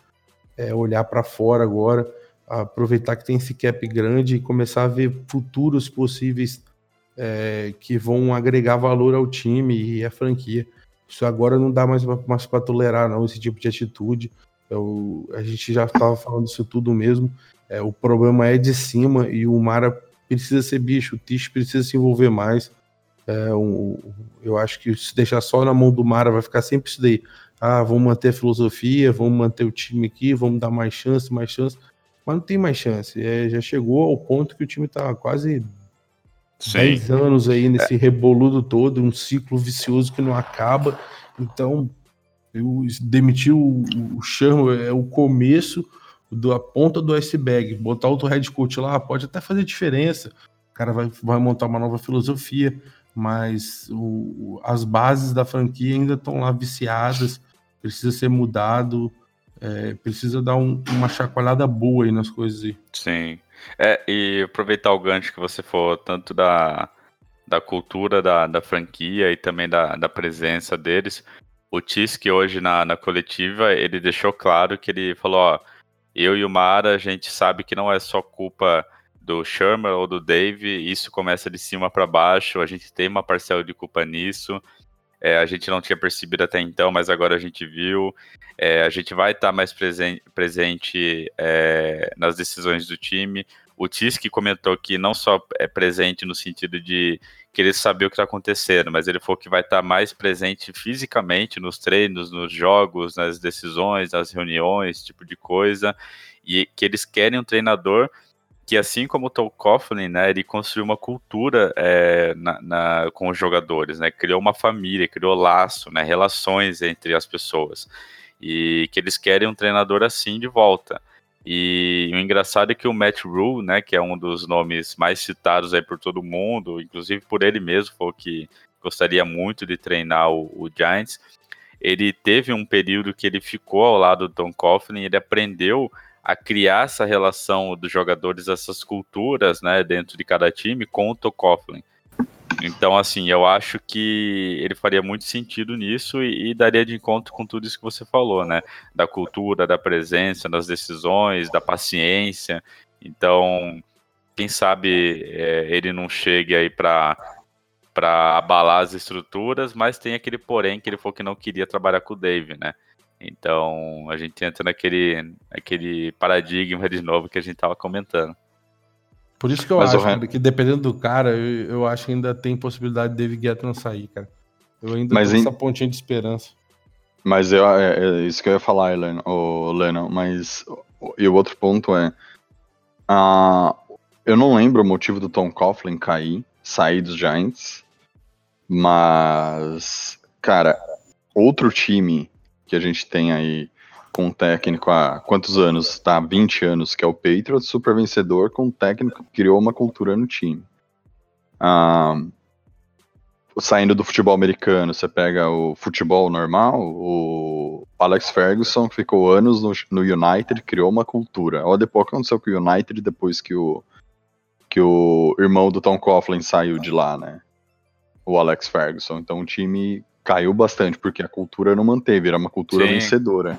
é, olhar para fora agora, aproveitar que tem esse cap grande e começar a ver futuros possíveis é, que vão agregar valor ao time e à franquia. Isso agora não dá mais, mais para tolerar, não, esse tipo de atitude. Eu, a gente já estava falando isso tudo mesmo. É, o problema é de cima e o Mara precisa ser bicho, o Tish precisa se envolver mais. É, um, eu acho que se deixar só na mão do Mara vai ficar sempre isso daí. Ah, vamos manter a filosofia, vamos manter o time aqui, vamos dar mais chance, mais chance. Mas não tem mais chance. É, já chegou ao ponto que o time tá quase Sim. 10 anos aí nesse é. reboludo todo, um ciclo vicioso que não acaba. Então, eu demitir o, o é o começo da ponta do iceberg. Botar outro head coach lá pode até fazer diferença. O cara vai, vai montar uma nova filosofia, mas o, as bases da franquia ainda estão lá viciadas. Precisa ser mudado. É, precisa dar um, uma chacoalhada boa aí nas coisas. Sim. É, e aproveitar o gancho que você for tanto da, da cultura da, da franquia e também da, da presença deles. O Tisk hoje na, na coletiva, ele deixou claro que ele falou, ó, eu e o Mara, a gente sabe que não é só culpa do Shermer ou do Dave, isso começa de cima para baixo, a gente tem uma parcela de culpa nisso. É, a gente não tinha percebido até então, mas agora a gente viu. É, a gente vai estar tá mais presen presente é, nas decisões do time. O Tisk comentou que não só é presente no sentido de querer saber o que está acontecendo, mas ele falou que vai estar tá mais presente fisicamente nos treinos, nos jogos, nas decisões, nas reuniões, esse tipo de coisa, e que eles querem um treinador que assim como o Tom né, ele construiu uma cultura é, na, na, com os jogadores, né, criou uma família, criou laço, né, relações entre as pessoas. e que eles querem um treinador assim de volta. E o engraçado é que o Matt Rule, né, que é um dos nomes mais citados aí por todo mundo, inclusive por ele mesmo, foi o que gostaria muito de treinar o, o Giants. Ele teve um período que ele ficou ao lado do Tom Coughlin, ele aprendeu a criar essa relação dos jogadores, essas culturas, né, dentro de cada time com o Tom Coughlin. Então, assim, eu acho que ele faria muito sentido nisso e, e, daria de encontro com tudo isso que você falou, né? Da cultura, da presença, das decisões, da paciência. Então, quem sabe é, ele não chegue aí para para abalar as estruturas, mas tem aquele porém que ele falou que não queria trabalhar com o Dave, né? Então a gente entra naquele, naquele paradigma de novo que a gente estava comentando. Por isso que eu Mas acho cara, que dependendo do cara, eu, eu, acho que ainda tem possibilidade de David Guetta não sair, cara. Eu ainda Mas tenho em... essa pontinha de esperança. Mas eu, é, é, isso que eu ia falar, Helena, oh, Lena, mas e o outro ponto é uh, eu não lembro o motivo do Tom Coughlin cair, sair dos Giants, mas cara, outro time que a gente tem aí com um técnico há quantos anos? Tá, 20 anos, que é o Patriots, super vencedor, com um técnico que criou uma cultura no time. Ah, saindo do futebol americano, você pega o futebol normal, o Alex Ferguson, que ficou anos no, no United, criou uma cultura. Olha depois que aconteceu com o United depois que o, que o irmão do Tom Coughlin saiu de lá, né? O Alex Ferguson. Então o time caiu bastante, porque a cultura não manteve, era uma cultura Sim. vencedora.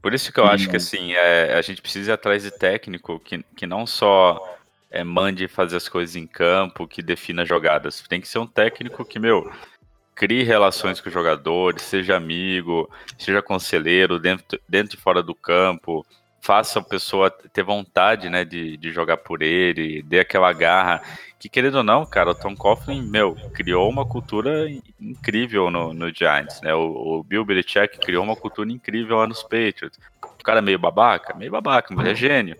Por isso que eu acho que assim, é, a gente precisa ir atrás de técnico que, que não só é, mande fazer as coisas em campo, que defina jogadas. Tem que ser um técnico que, meu, crie relações com os jogadores, seja amigo, seja conselheiro, dentro, dentro e fora do campo, faça a pessoa ter vontade, né, de, de jogar por ele, dê aquela garra. Que querendo ou não, cara, o Tom Coughlin, meu, criou uma cultura incrível no, no Giants, né? O, o Bill Belichick criou uma cultura incrível lá nos Patriots. O cara é meio babaca, meio babaca, mas é gênio.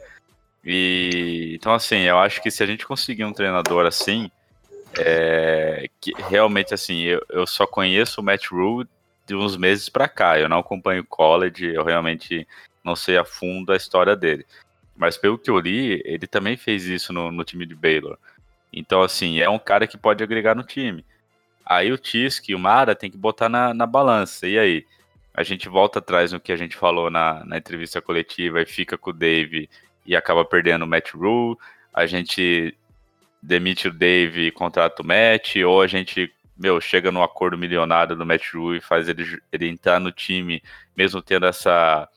E então assim, eu acho que se a gente conseguir um treinador assim, é, que realmente assim, eu, eu só conheço o Matt Rule de uns meses para cá. Eu não acompanho college, eu realmente não sei a fundo a história dele. Mas pelo que eu li, ele também fez isso no, no time de Baylor. Então, assim, é um cara que pode agregar no time. Aí o Tisk e o Mara tem que botar na, na balança. E aí? A gente volta atrás no que a gente falou na, na entrevista coletiva e fica com o Dave e acaba perdendo o Matt Rule. A gente demite o Dave e contrata o Matt, ou a gente, meu, chega no acordo milionário do Matt Rule e faz ele, ele entrar no time, mesmo tendo essa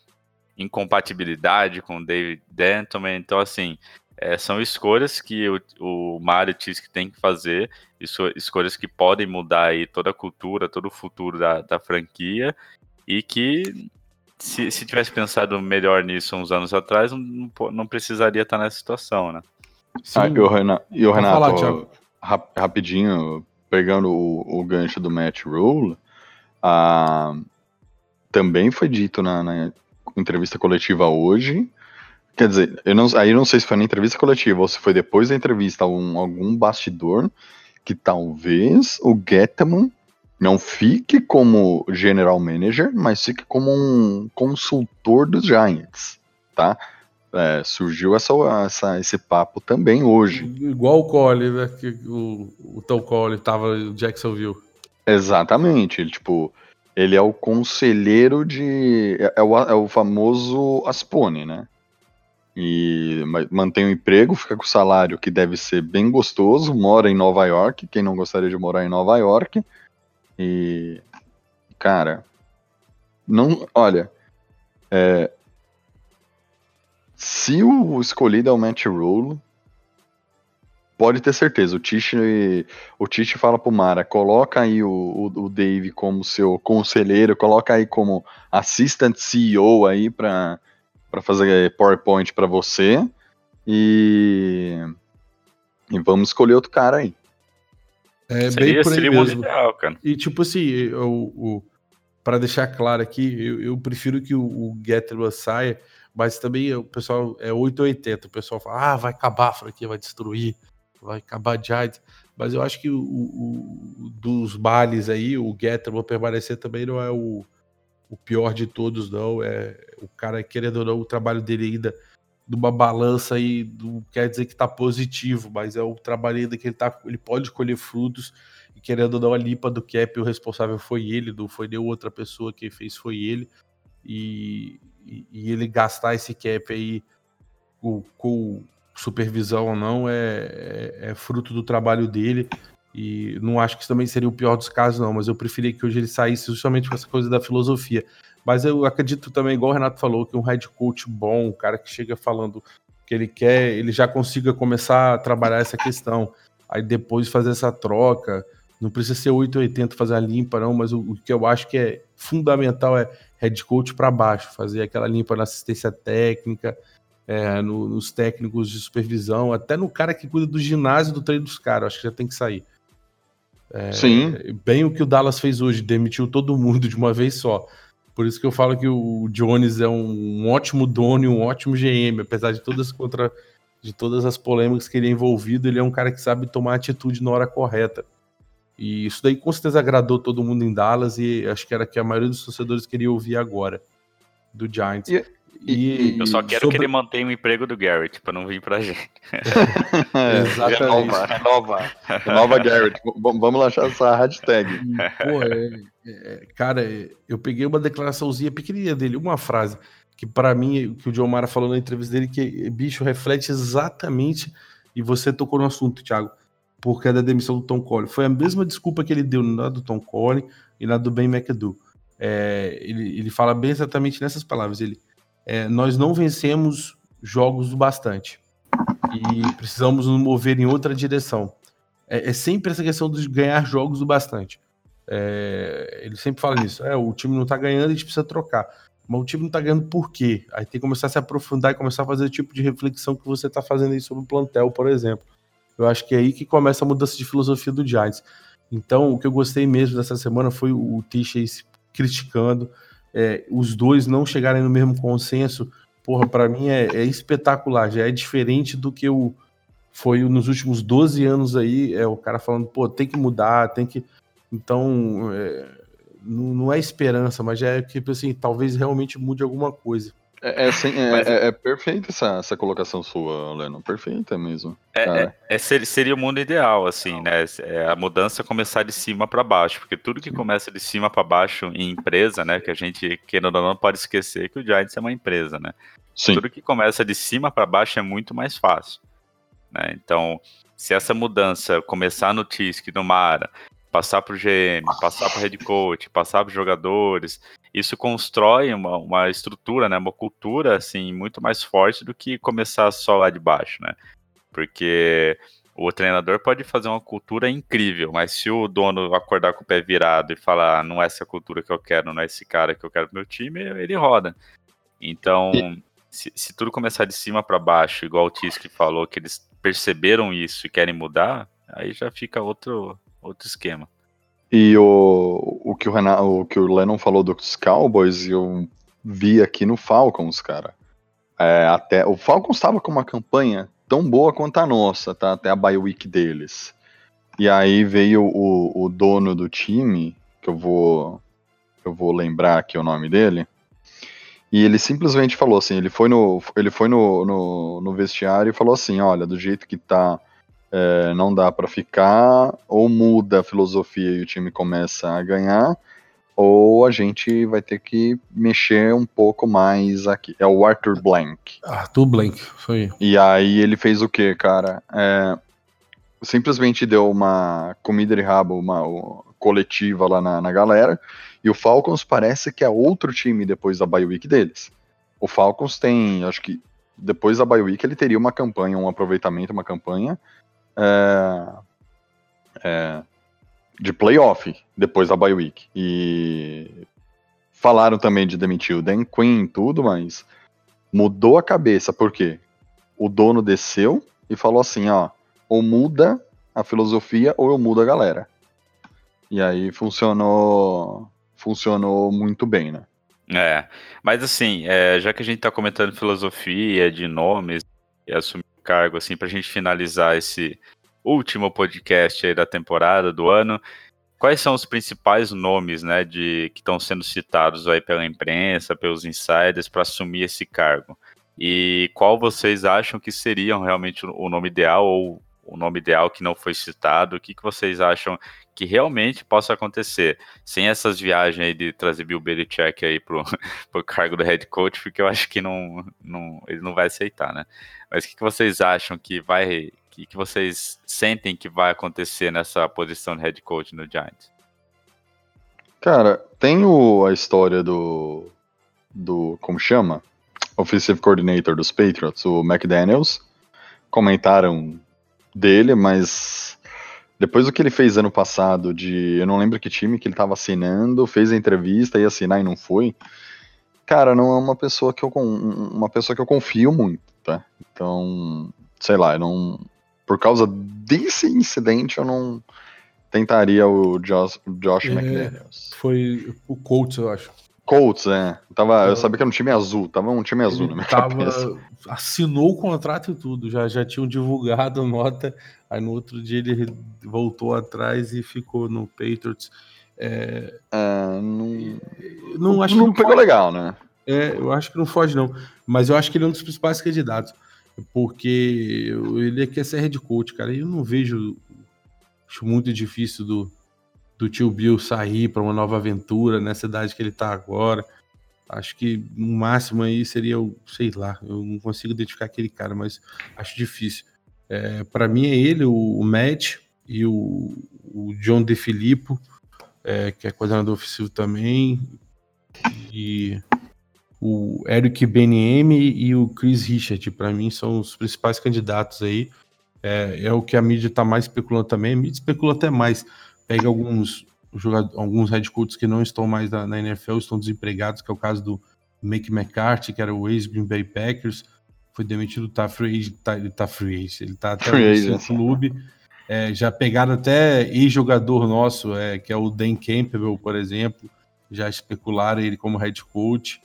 incompatibilidade com o David Denton. Então, assim, é, são escolhas que o, o Mario Tisk tem que fazer, isso, escolhas que podem mudar aí toda a cultura, todo o futuro da, da franquia, e que se, se tivesse pensado melhor nisso uns anos atrás, não, não precisaria estar nessa situação, né? Sim. Ah, e o Renato, e o Renato falar, rap, rapidinho, pegando o, o gancho do Matt Rule, ah, também foi dito na, na entrevista coletiva hoje. Quer dizer, eu não, aí eu não sei se foi na entrevista coletiva ou se foi depois da entrevista algum, algum bastidor que talvez o Getman não fique como general manager, mas fique como um consultor dos Giants, tá? É, surgiu essa, essa, esse papo também hoje. Igual o Cole, né? Que o, o Tom Cole tava em Jacksonville. Exatamente. Ele, tipo, ele é o conselheiro de. É, é, o, é o famoso Aspone, né? E mantém o emprego, fica com o salário que deve ser bem gostoso, mora em Nova York. Quem não gostaria de morar em Nova York? E. Cara. Não. Olha. É, se o escolhido é o Matt Rule, pode ter certeza, o Tish, o Tish fala pro Mara, coloca aí o, o, o, Dave como seu conselheiro, coloca aí como assistant CEO aí para fazer PowerPoint para você e, e vamos escolher outro cara aí. É seria, bem por aí mesmo. Ideal, cara. E tipo assim, o, para deixar claro aqui, eu, eu prefiro que o, o saia, mas também o pessoal é 880, o pessoal fala, ah, vai acabar a franquia, vai destruir vai acabar Giants. Mas eu acho que o, o dos males aí, o Getter vai permanecer também não é o, o pior de todos, não. É o cara, querendo ou não, o trabalho dele ainda de uma balança aí não quer dizer que tá positivo, mas é o trabalho ainda que ele tá, ele pode colher frutos e querendo ou não a limpa do cap, o responsável foi ele, não foi nenhuma outra pessoa que fez, foi ele. E, e, e ele gastar esse cap aí com, com supervisão ou não é, é, é, fruto do trabalho dele. E não acho que também seria o pior dos casos, não, mas eu preferia que hoje ele saísse justamente com essa coisa da filosofia. Mas eu acredito também, igual o Renato falou, que um head coach bom, um cara que chega falando que ele quer, ele já consiga começar a trabalhar essa questão. Aí depois fazer essa troca. Não precisa ser 880 fazer a limpa, não, mas o, o que eu acho que é fundamental é head coach para baixo, fazer aquela limpa na assistência técnica, é, no, nos técnicos de supervisão, até no cara que cuida do ginásio do treino dos caras, acho que já tem que sair. É, Sim. Bem o que o Dallas fez hoje, demitiu todo mundo de uma vez só. Por isso que eu falo que o Jones é um, um ótimo dono e um ótimo GM, apesar de todas contra de todas as polêmicas que ele é envolvido, ele é um cara que sabe tomar atitude na hora correta. E isso daí com certeza agradou todo mundo em Dallas e acho que era que a maioria dos torcedores queria ouvir agora do Giants. E, e, eu só quero sobre... que ele mantenha o emprego do Garrett para não vir pra gente. É, Exatamente. Renova, renova, renova Garrett. Vamos lançar essa hashtag. Pô, é, é, cara, eu peguei uma declaraçãozinha pequenininha dele, uma frase que para mim, o que o John Mara falou na entrevista dele, que bicho reflete exatamente, e você tocou no assunto, Thiago, porque é da demissão do Tom Collin. Foi a mesma desculpa que ele deu na do Tom Collin e na do Ben McAdoo. É, ele, ele fala bem exatamente nessas palavras. Ele, é, nós não vencemos jogos o bastante e precisamos nos mover em outra direção. É, é sempre essa questão de ganhar jogos o bastante. É, ele sempre fala isso. É, o time não tá ganhando, a gente precisa trocar. Mas o time não tá ganhando por quê? Aí tem que começar a se aprofundar e começar a fazer o tipo de reflexão que você tá fazendo aí sobre o plantel, por exemplo. Eu acho que é aí que começa a mudança de filosofia do Giants. Então, o que eu gostei mesmo dessa semana foi o Tisha criticando, é, os dois não chegarem no mesmo consenso, porra, para mim é, é, espetacular, já é diferente do que o foi nos últimos 12 anos aí, é o cara falando, pô, tem que mudar, tem que. Então, é, não, não, é esperança, mas já é que, tipo assim, talvez realmente mude alguma coisa. É, é, é, é, é, perfeita essa, essa colocação sua, Leno. Perfeita mesmo. É, é, é seria o mundo ideal, assim, né? É a mudança começar de cima para baixo, porque tudo que começa de cima para baixo em empresa, né? Que a gente, querendo ou não, pode esquecer que o Giants é uma empresa, né? Sim. Tudo que começa de cima para baixo é muito mais fácil. Né? Então, se essa mudança começar no TISC, no Mara, passar para o GM, passar para o head coach, passar para os jogadores, isso constrói uma, uma estrutura, né, uma cultura assim muito mais forte do que começar só lá de baixo, né? Porque o treinador pode fazer uma cultura incrível, mas se o dono acordar com o pé virado e falar ah, não é essa cultura que eu quero, não é esse cara que eu quero pro meu time, ele roda. Então, se, se, tudo começar de cima para baixo, igual o Tisk falou, que eles perceberam isso e querem mudar, aí já fica outro, outro esquema. E o, o, que o, Renato, o que o Lennon falou dos Cowboys, eu vi aqui no Falcons, cara. É, até O Falcons estava com uma campanha tão boa quanto a nossa, tá? Até a bye week deles. E aí veio o, o dono do time, que eu vou eu vou lembrar aqui o nome dele. E ele simplesmente falou assim, ele foi no, ele foi no, no, no vestiário e falou assim, olha, do jeito que tá é, não dá para ficar, ou muda a filosofia e o time começa a ganhar, ou a gente vai ter que mexer um pouco mais aqui. É o Arthur Blank. Arthur Blank, foi. E aí ele fez o que, cara? É, simplesmente deu uma comida de rabo, uma, coletiva lá na, na, galera, e o Falcons parece que é outro time depois da bye week deles. O Falcons tem, acho que depois da bye week ele teria uma campanha, um aproveitamento, uma campanha é, é, de playoff depois da bye week. E falaram também de demitir o Dan Quinn tudo, mas mudou a cabeça, porque o dono desceu e falou assim, ó, ou muda a filosofia ou eu mudo a galera. E aí funcionou funcionou muito bem, né? É, mas assim, é, já que a gente tá comentando filosofia de nomes e assumir cargo, assim, para a gente finalizar esse último podcast aí da temporada do ano. quais são os principais nomes, né, de que estão sendo citados aí pela imprensa, pelos insiders para assumir esse cargo? E qual vocês acham que seriam realmente o nome ideal ou o nome ideal que não foi citado? O que, que vocês acham que realmente possa acontecer sem essas viagens aí de trazer Bill Belichick aí pro, pro cargo do head coach, porque eu acho que não, não ele não vai aceitar, né? Mas o que, que vocês acham que vai, que, que vocês sentem que vai acontecer nessa posição de head coach no Giants? Cara, tem o, a história do, do, como chama? Offensive Coordinator dos Patriots, o McDaniels. Comentaram dele, mas depois do que ele fez ano passado, de eu não lembro que time que ele estava assinando, fez a entrevista e assinar e não foi. Cara, não é uma pessoa que eu uma pessoa que eu confio muito, tá? Então, sei lá, eu não por causa desse incidente eu não tentaria o Josh, Josh é, McDaniels. Foi o Colts, eu acho. Colts, é. Tava, eu sabia que era um time azul, tava um time azul na minha tava, cabeça. Assinou o contrato e tudo, já, já tinham divulgado nota, aí no outro dia ele voltou atrás e ficou no Patriots. É, é não, não, acho não, não pegou legal, né? É, eu acho que não foge, não. Mas eu acho que ele é um dos principais candidatos. Porque ele quer ser head coach, cara. E eu não vejo. Acho muito difícil do, do tio Bill sair para uma nova aventura nessa idade que ele está agora. Acho que no máximo aí seria o, sei lá, eu não consigo identificar aquele cara, mas acho difícil. É, para mim é ele, o, o Matt e o, o John DeFilippo, é, que é coordenador ofensivo também, e o Eric BNM e o Chris Richard, para mim são os principais candidatos aí. É, é o que a mídia está mais especulando também. A mídia especula até mais pega alguns jogadores, alguns head coaches que não estão mais na, na, NFL, estão desempregados, que é o caso do Mike McCarthy, que era o ex-Green Bay Packers, foi demitido, tá free tá, ele tá free ele tá até no clube. É, já pegaram até ex-jogador nosso, é, que é o Dan Campbell, por exemplo, já especularam ele como head coach.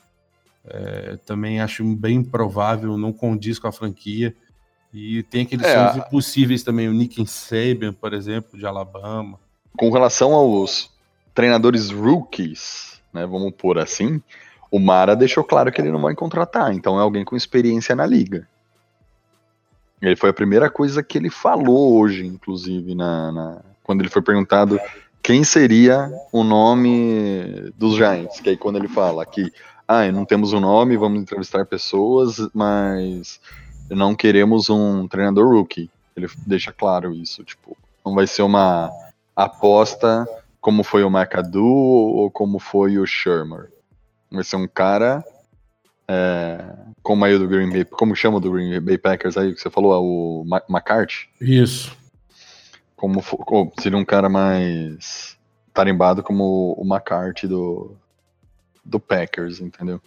É, também acho bem provável, não condiz com a franquia. E tem aqueles é, sonhos impossíveis também, o Nick Saban, por exemplo, de Alabama com relação aos treinadores rookies, né, vamos pôr assim, o Mara deixou claro que ele não vai contratar, então é alguém com experiência na liga. Ele foi a primeira coisa que ele falou hoje, inclusive, na, na quando ele foi perguntado quem seria o nome dos Giants, que aí quando ele fala que ah, não temos um nome, vamos entrevistar pessoas, mas não queremos um treinador rookie. Ele deixa claro isso, tipo, não vai ser uma aposta como foi o McAdoo ou como foi o Shermer. Vai ser um cara é, como aí do Green Bay, como chama do Green Bay Packers aí que você falou, é o McCarthy? Isso. Como, como seria um cara mais tarimbado como o McCarthy do do Packers, entendeu?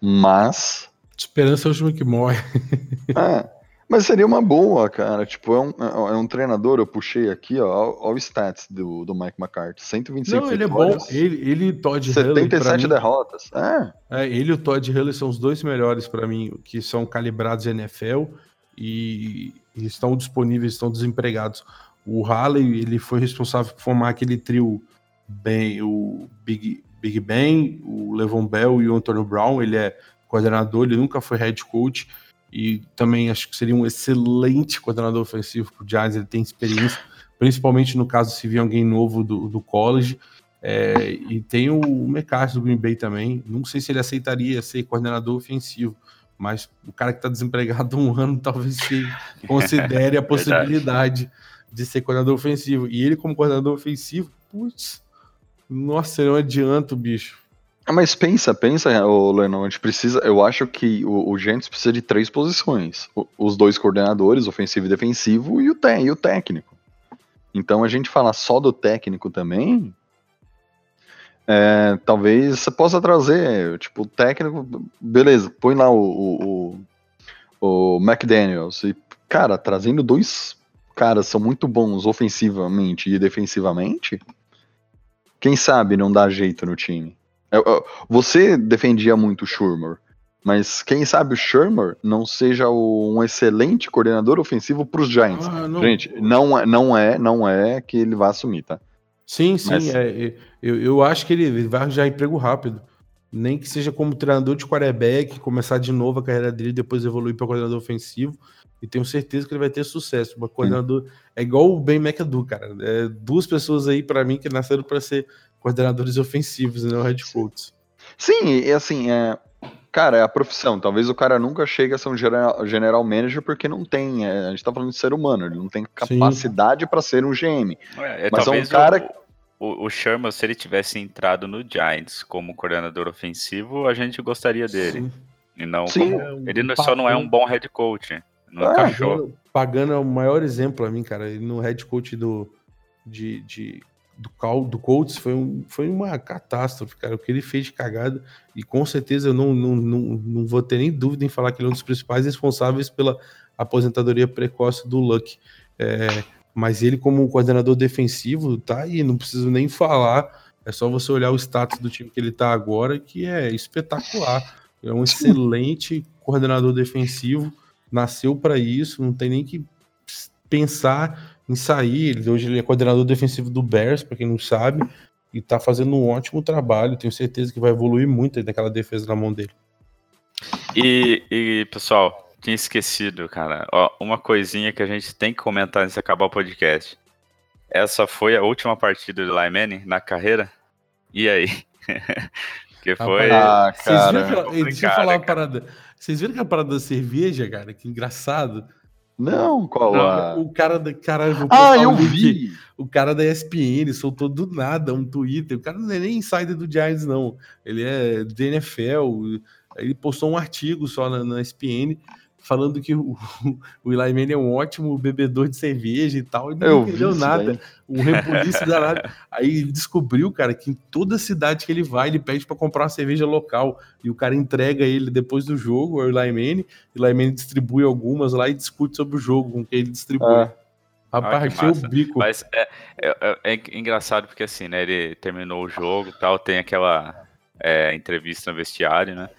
Mas esperança é o último que morre. é, mas seria uma boa, cara. Tipo, é um, é um treinador, eu puxei aqui, ó, ó o stats do, do Mike McCarthy. 125 Não, ele vitórias, é bom. Ele, ele Todd 77 derrotas. É. é. Ele e o Todd Haley são os dois melhores para mim, que são calibrados NFL e, e, estão disponíveis, estão desempregados. O Halley, ele foi responsável por formar aquele trio bem, o Big, Big Ben, o Levon Bell e o Antonio Brown. Ele é coordenador, ele nunca foi head coach e também acho que seria um excelente coordenador ofensivo para o Giants, ele tem experiência, principalmente no caso se vir alguém novo do, do college. É, e tem o McCarthy do Green Bay também. Não sei se ele aceitaria ser coordenador ofensivo, mas o cara que está desempregado um ano talvez se considere a possibilidade de ser coordenador ofensivo. E ele, como coordenador ofensivo, putz, nossa, não adianto, bicho. Ah, mas pensa, pensa, o Lennon, a gente precisa. Eu acho que o, o Gentes precisa de três posições: o, os dois coordenadores, ofensivo e defensivo, e o, te, e o técnico. Então a gente falar só do técnico também. É, talvez você possa trazer, tipo, o técnico, beleza, põe lá o, o, o McDaniels. E, cara, trazendo dois caras são muito bons ofensivamente e defensivamente. Quem sabe não dá jeito no time. Você defendia muito o Schumer, mas quem sabe o Shermer não seja um excelente coordenador ofensivo para os Giants. Ah, não. Gente, não é, não é, não é que ele vai assumir, tá? Sim, sim. Mas- é, é, eu, eu acho que ele vai arranjar emprego rápido. Nem que seja como treinador de quarterback, começar de novo a carreira dele, depois evoluir para coordenador ofensivo. E tenho certeza que ele vai ter sucesso. Uma coordenador é igual o Ben McAdoo, cara. É duas pessoas aí para mim que nasceram para ser coordenadores ofensivos, não head coach. Sim, e assim, é, cara, é a profissão. Talvez o cara nunca chegue a ser um general, general manager porque não tem. é, a gente tá falando de ser humano, ele não tem capacidade pra ser um GM. É, Mas é um cara- o, o, o Sherman, se ele tivesse entrado no Giants como coordenador ofensivo, a gente gostaria dele. Sim. E não Sim. como- Ele não- só não é um bom head coach. Não Ah, encaixou. Pagano, Pagano é o maior exemplo pra mim, cara. Ele no head coach do, de, de- do, Cal- do Colts foi, um, foi uma catástrofe, cara. O que ele fez de cagada. E com certeza eu não, não, não, não vou ter nem dúvida em falar que ele é um dos principais responsáveis pela aposentadoria precoce do Luck. É, mas ele, como coordenador defensivo, tá aí, não preciso nem falar. É só você olhar o status do time que ele tá agora, que é espetacular. É um excelente coordenador defensivo nasceu para isso, não tem nem que pensar em sair. Ele, hoje ele é coordenador defensivo do Bears, para quem não sabe, e tá fazendo um ótimo trabalho. Tenho certeza que vai evoluir muito aí daquela defesa na mão dele. E, e, pessoal, tinha esquecido, cara. Ó, uma coisinha que a gente tem que comentar antes de acabar o podcast. Essa foi a última partida do Manning na carreira? E aí? que foi. Ah, Vocês viram cara. aquela, Ei, deixa eu falar uma cara. parada. Vocês viram aquela parada da cerveja, cara? Que engraçado. Não, qual a. O cara da. Caralho, vou Ah, eu vi! O cara da ESPN soltou do nada um Twitter. O cara não é nem insider do Giants, não. Ele é do NFL. Ele postou um artigo só na, na ESPN falando que o, o Eli Manning é um ótimo bebedor de cerveja e tal. E não Eu entendeu nada. daí. Um rebuliço danado. Aí ele descobriu, cara, que em toda cidade que ele vai, ele pede para comprar uma cerveja local. E o cara entrega ele depois do jogo, o Eli Manning. O Eli Manning distribui algumas lá e discute sobre o jogo com quem ele distribui. Ah. Rapaz, Ah, o bico. Mas é, é- é- é engraçado porque assim, né? Ele terminou o jogo e tal, tem aquela é, entrevista no vestiário, né?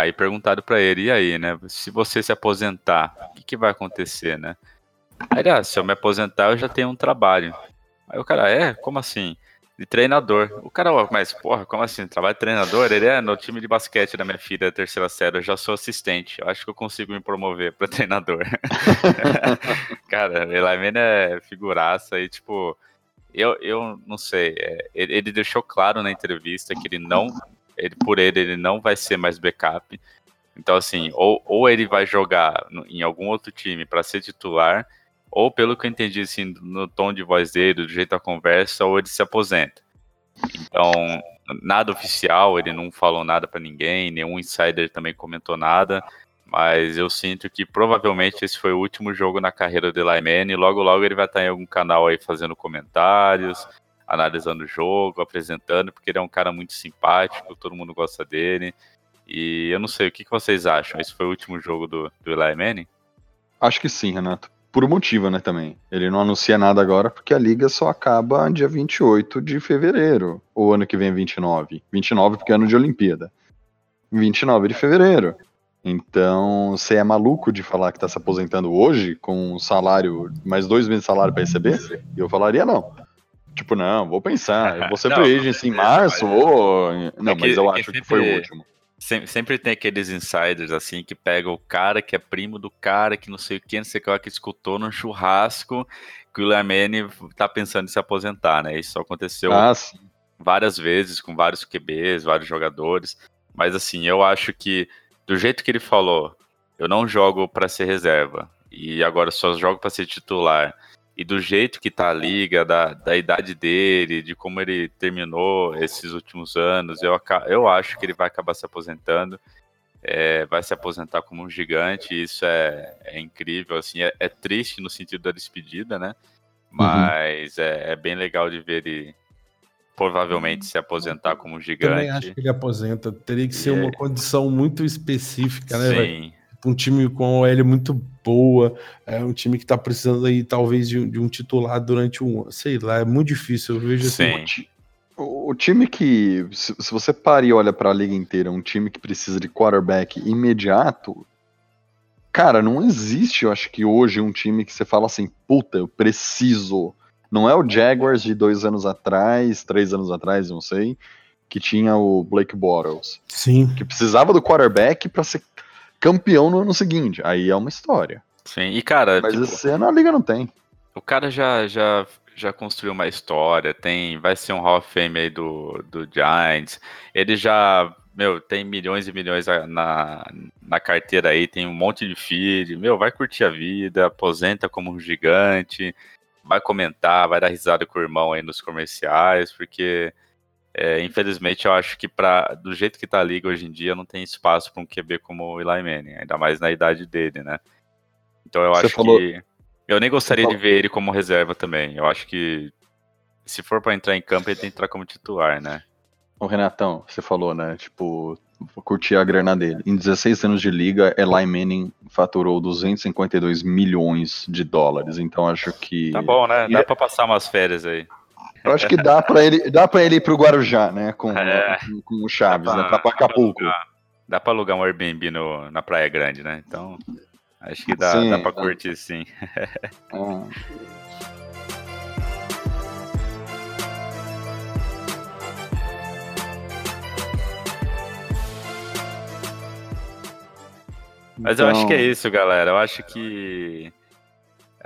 Aí perguntaram pra ele, e aí, né? Se você se aposentar, o que, que vai acontecer, né? Aí ele, ah, se eu me aposentar, eu já tenho um trabalho. Aí o cara, é? Como assim? De treinador. O cara, mas porra, como assim? Trabalho de treinador? Ele é no time de basquete da minha filha, terceira série, eu já sou assistente. Eu acho que eu consigo me promover pra treinador. Cara, Manning é figuraça e, tipo, eu, eu não sei. é, ele, ele deixou claro na entrevista que ele não, ele, por ele, ele não vai ser mais backup. Então, assim, ou, ou ele vai jogar em algum outro time para ser titular, ou pelo que eu entendi, assim, no tom de voz dele, do jeito da conversa, ou ele se aposenta. Então, nada oficial, ele não falou nada para ninguém, nenhum insider também comentou nada. Mas eu sinto que provavelmente esse foi o último jogo na carreira do Eli Manning. Logo, logo ele vai estar em algum canal aí fazendo comentários, analisando o jogo, apresentando, porque ele é um cara muito simpático, todo mundo gosta dele. E eu não sei, o que, que vocês acham? Esse foi o último jogo do, do Eli Manning? Acho que sim, Renato. Por um motivo, né, também. Ele não anuncia nada agora porque a liga só acaba dia 28 de fevereiro. Ou ano que vem é 29. 29 porque é ano de Olimpíada. 29 de fevereiro. Então, você é maluco de falar que tá se aposentando hoje com um salário, mais dois meses de salário pra receber? Eu falaria não. Tipo, não, vou pensar. Eu vou ser Não, free agency em beleza, março mas- ou... Não, É que- mas eu é que acho que foi o sempre- último. Sempre, sempre tem aqueles insiders assim que pegam o cara que é primo do cara que não sei o que, não sei o que, que escutou num churrasco que o Manning tá pensando em se aposentar, né? Isso aconteceu Ah, várias vezes com vários QBs, vários jogadores. Mas assim, eu acho que do jeito que ele falou, eu não jogo para ser reserva e agora só jogo para ser titular. E do jeito que tá a liga, da, da idade dele, de como ele terminou esses últimos anos, eu, eu acho que ele vai acabar se aposentando. É, vai se aposentar como um gigante, isso é, é incrível, assim, é, é triste no sentido da despedida, né? Mas é, é bem legal de ver ele provavelmente se aposentar como um Também acho gigante. que ele aposenta. Teria que ser uma é- condição muito específica, né? Sim, um time com a OL muito boa, é um time que tá precisando aí talvez de, um- de um titular durante um, sei lá, é muito difícil, eu vejo assim. sim. O, o time que, se, se você para e olha pra liga inteira, um time que precisa de quarterback imediato, cara, não existe, eu acho que hoje um time que você fala assim, puta, eu preciso Não é o Jaguars de dois anos atrás, três anos atrás, não sei, que tinha o Blake Bortles. Sim. Que precisava do quarterback para ser campeão no ano seguinte. Aí é uma história. Sim, e cara, Mas tipo, esse ano a liga não tem. o cara já, já, já construiu uma história, tem, vai ser um Hall of Fame aí do, do Giants. Ele já, meu, tem milhões e milhões na, na carteira aí, tem um monte de feed, meu, vai curtir a vida, aposenta como um gigante, vai comentar, vai dar risada com o irmão aí nos comerciais, porque é, infelizmente eu acho que pra, do jeito que tá a liga hoje em dia, não tem espaço para um QB como o Eli Manning, ainda mais na idade dele, né? Então eu Você acho falou- que eu nem gostaria falou- de ver ele como reserva também. Eu acho que se for para entrar em campo, ele tem que entrar como titular, né? O Renatão, você falou, né? Tipo, curtir a grana dele. Em 16 anos de liga, Eli Manning faturou 252 milhões de dólares. Então acho que. Tá bom, né? E Dá é- pra passar umas férias aí. Eu acho que dá pra ele, dá para ele ir pro Guarujá, né? Com, É. com, com o Chaves, né? Pra, pra Acapulco. alugar- Dá pra alugar um Airbnb no, na Praia Grande, né? Então, acho que dá, Sim, dá pra dá. curtir sim. Ah. Mas eu acho que é Então, isso, galera. Eu acho que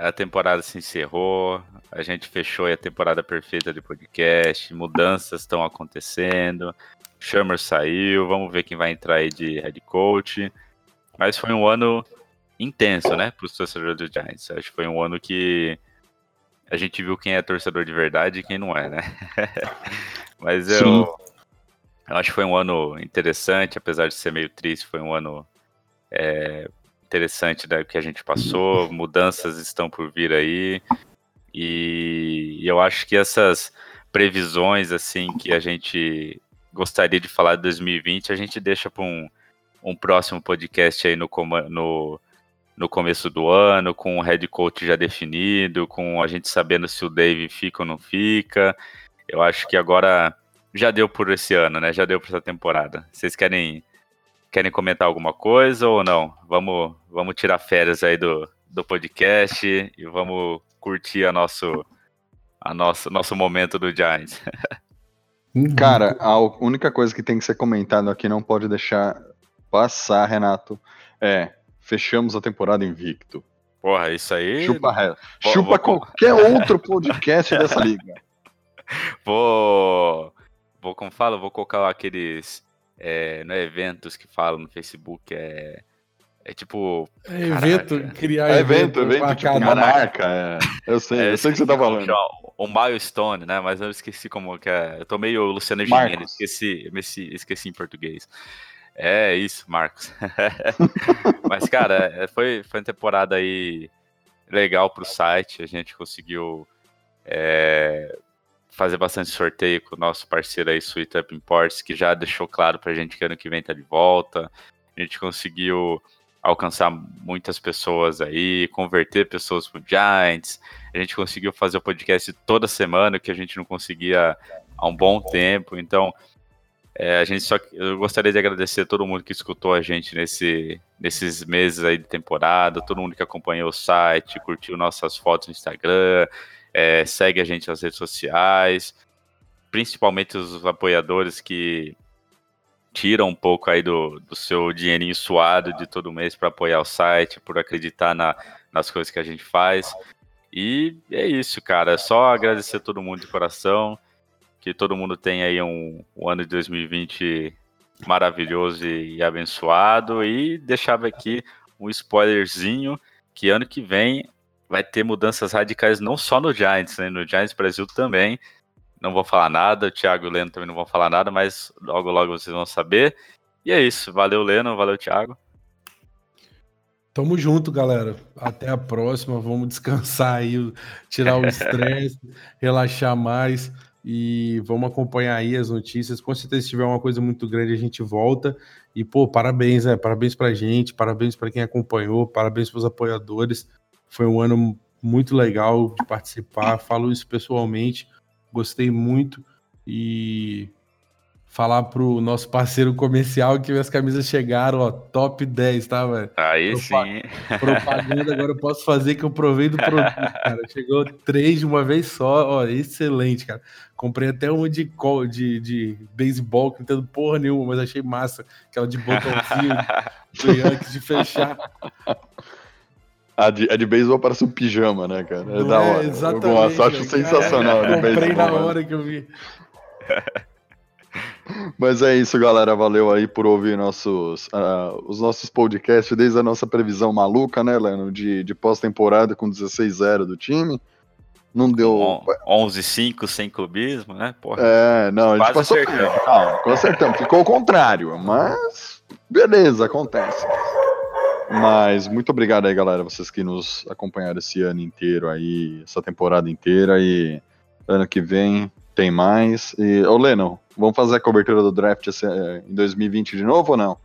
a temporada se encerrou, a gente fechou a temporada perfeita de podcast, mudanças estão acontecendo, Shammer saiu, vamos ver quem vai entrar aí de head coach. Mas foi um ano intenso, né, para os torcedores do Giants. Acho que foi um ano que a gente viu quem é torcedor de verdade e quem não é, né? Mas eu, Sim. eu acho que foi um ano interessante, apesar de ser meio triste, foi um ano é, interessante né, que a gente passou, mudanças estão por vir aí, e eu acho que essas previsões assim que a gente gostaria de falar de 2020, a gente deixa para um, um próximo podcast aí no, no, no começo do ano, com o head coach já definido, com a gente sabendo se o Dave fica ou não fica. Eu acho que agora já deu por esse ano, né? Já deu por essa temporada. Vocês querem querem comentar alguma coisa ou não? Vamos vamos tirar férias aí do, do podcast e vamos curtir a nosso a nosso nosso momento do Giants. Uhum. Cara, a única coisa que tem que ser comentado aqui, não pode deixar passar, Renato, é fechamos a temporada invicto. Porra, isso aí. Chupa, Vou- chupa vou- qualquer outro podcast dessa liga. Vou vou como fala, vou colocar aqueles é, no eventos que falam no Facebook é é tipo É evento, Caraca. criar É evento, evento, evento, tipo, uma marca. é. Eu sei, É, eu sei o que você tá falando. O milestone, né? Mas eu esqueci como que é. Eu tô meio Luciano. Gimenez, esqueci, esqueci, esqueci em português. É isso, Marcos. Mas, cara, é, foi, foi uma temporada aí legal pro site. A gente conseguiu é, fazer bastante sorteio com o nosso parceiro aí, Sweet Up Imports, que já deixou claro pra gente que ano que vem tá de volta. A gente conseguiu alcançar muitas pessoas aí, converter pessoas pro Giants. A gente conseguiu fazer o podcast toda semana, que a gente não conseguia há um bom tempo. Então, é, a gente só eu gostaria de agradecer a todo mundo que escutou a gente nesse, nesses meses aí de temporada, todo mundo que acompanhou o site, curtiu nossas fotos no Instagram, é, segue a gente nas redes sociais, principalmente os apoiadores que tiram um pouco aí do, do seu dinheirinho suado de todo mês para apoiar o site, por acreditar na, nas coisas que a gente faz. E é isso, cara. É só agradecer a todo mundo de coração. Que todo mundo tenha aí um, um ano de 2020 maravilhoso e, e abençoado. E deixava aqui um spoilerzinho que ano que vem vai ter mudanças radicais não só no Giants, né? No Giants Brasil também. Não vou falar nada, o Thiago e o Leno também não vão falar nada, mas logo logo vocês vão saber. E é isso. Valeu, Leno. Valeu, Thiago. Tamo junto, galera. Até a próxima. Vamos descansar aí, tirar o estresse, relaxar mais e vamos acompanhar aí as notícias. Com certeza, se tiver uma coisa muito grande, a gente volta. E, pô, parabéns, né? Parabéns pra gente, parabéns para quem acompanhou, parabéns pros apoiadores. Foi um ano muito legal de participar. Falo isso pessoalmente. Gostei muito e falar pro nosso parceiro comercial que as camisas chegaram, ó, top 10, tá, velho? Aí Propa- sim. Propaganda agora eu posso fazer que eu provei do produto, cara. Chegou três de uma vez só, ó, excelente, cara. Comprei até uma de, de, de beisebol, que não entendo porra nenhuma, mas achei massa. Aquela de botãozinho do Yankees de fechar. A de, a de beisebol parece um pijama, né, cara? É Não da é? hora. Exatamente, eu gosto, acho cara. sensacional de Comprei na hora que eu vi. Mas é isso, galera. Valeu aí por ouvir nossos, ah, os nossos podcasts, desde a nossa previsão maluca, né, Leno? De, de pós-temporada com 16-0 do time. Não deu. On- 11-5 sem clubismo, né? Porra. É, não, a gente passou acertamos. calma, acertamos. Ficou o contrário, mas beleza, acontece. Mas muito obrigado aí, galera, vocês que nos acompanharam esse ano inteiro aí, essa temporada inteira e ano que vem tem mais. E, ô Lennon, vamos fazer a cobertura do draft esse, eh, em 2020 de novo ou não?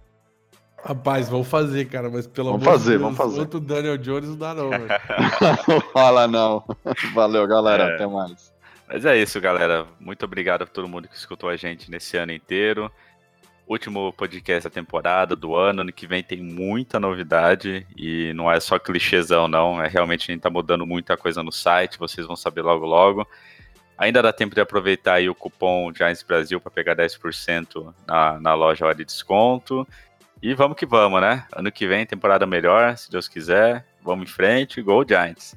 Rapaz, vamos fazer, cara, mas pelo Vamos amor de fazer, Deus, vamos fazer. outro Daniel Jones não dá não, velho. Fala não. Valeu, galera, É. até mais. Mas é isso, galera. Muito obrigado a todo mundo que escutou a gente nesse ano inteiro. Último podcast da temporada, do ano. Ano que vem tem muita novidade e não é só clichêzão, não. É realmente a gente tá mudando muita coisa no site, vocês vão saber logo logo. Ainda dá tempo de aproveitar aí o cupom Giants Brasil para pegar 10% na, na loja hora de desconto. E vamos que vamos, né? Ano que vem, temporada melhor, se Deus quiser. Vamos em frente, Gol Giants!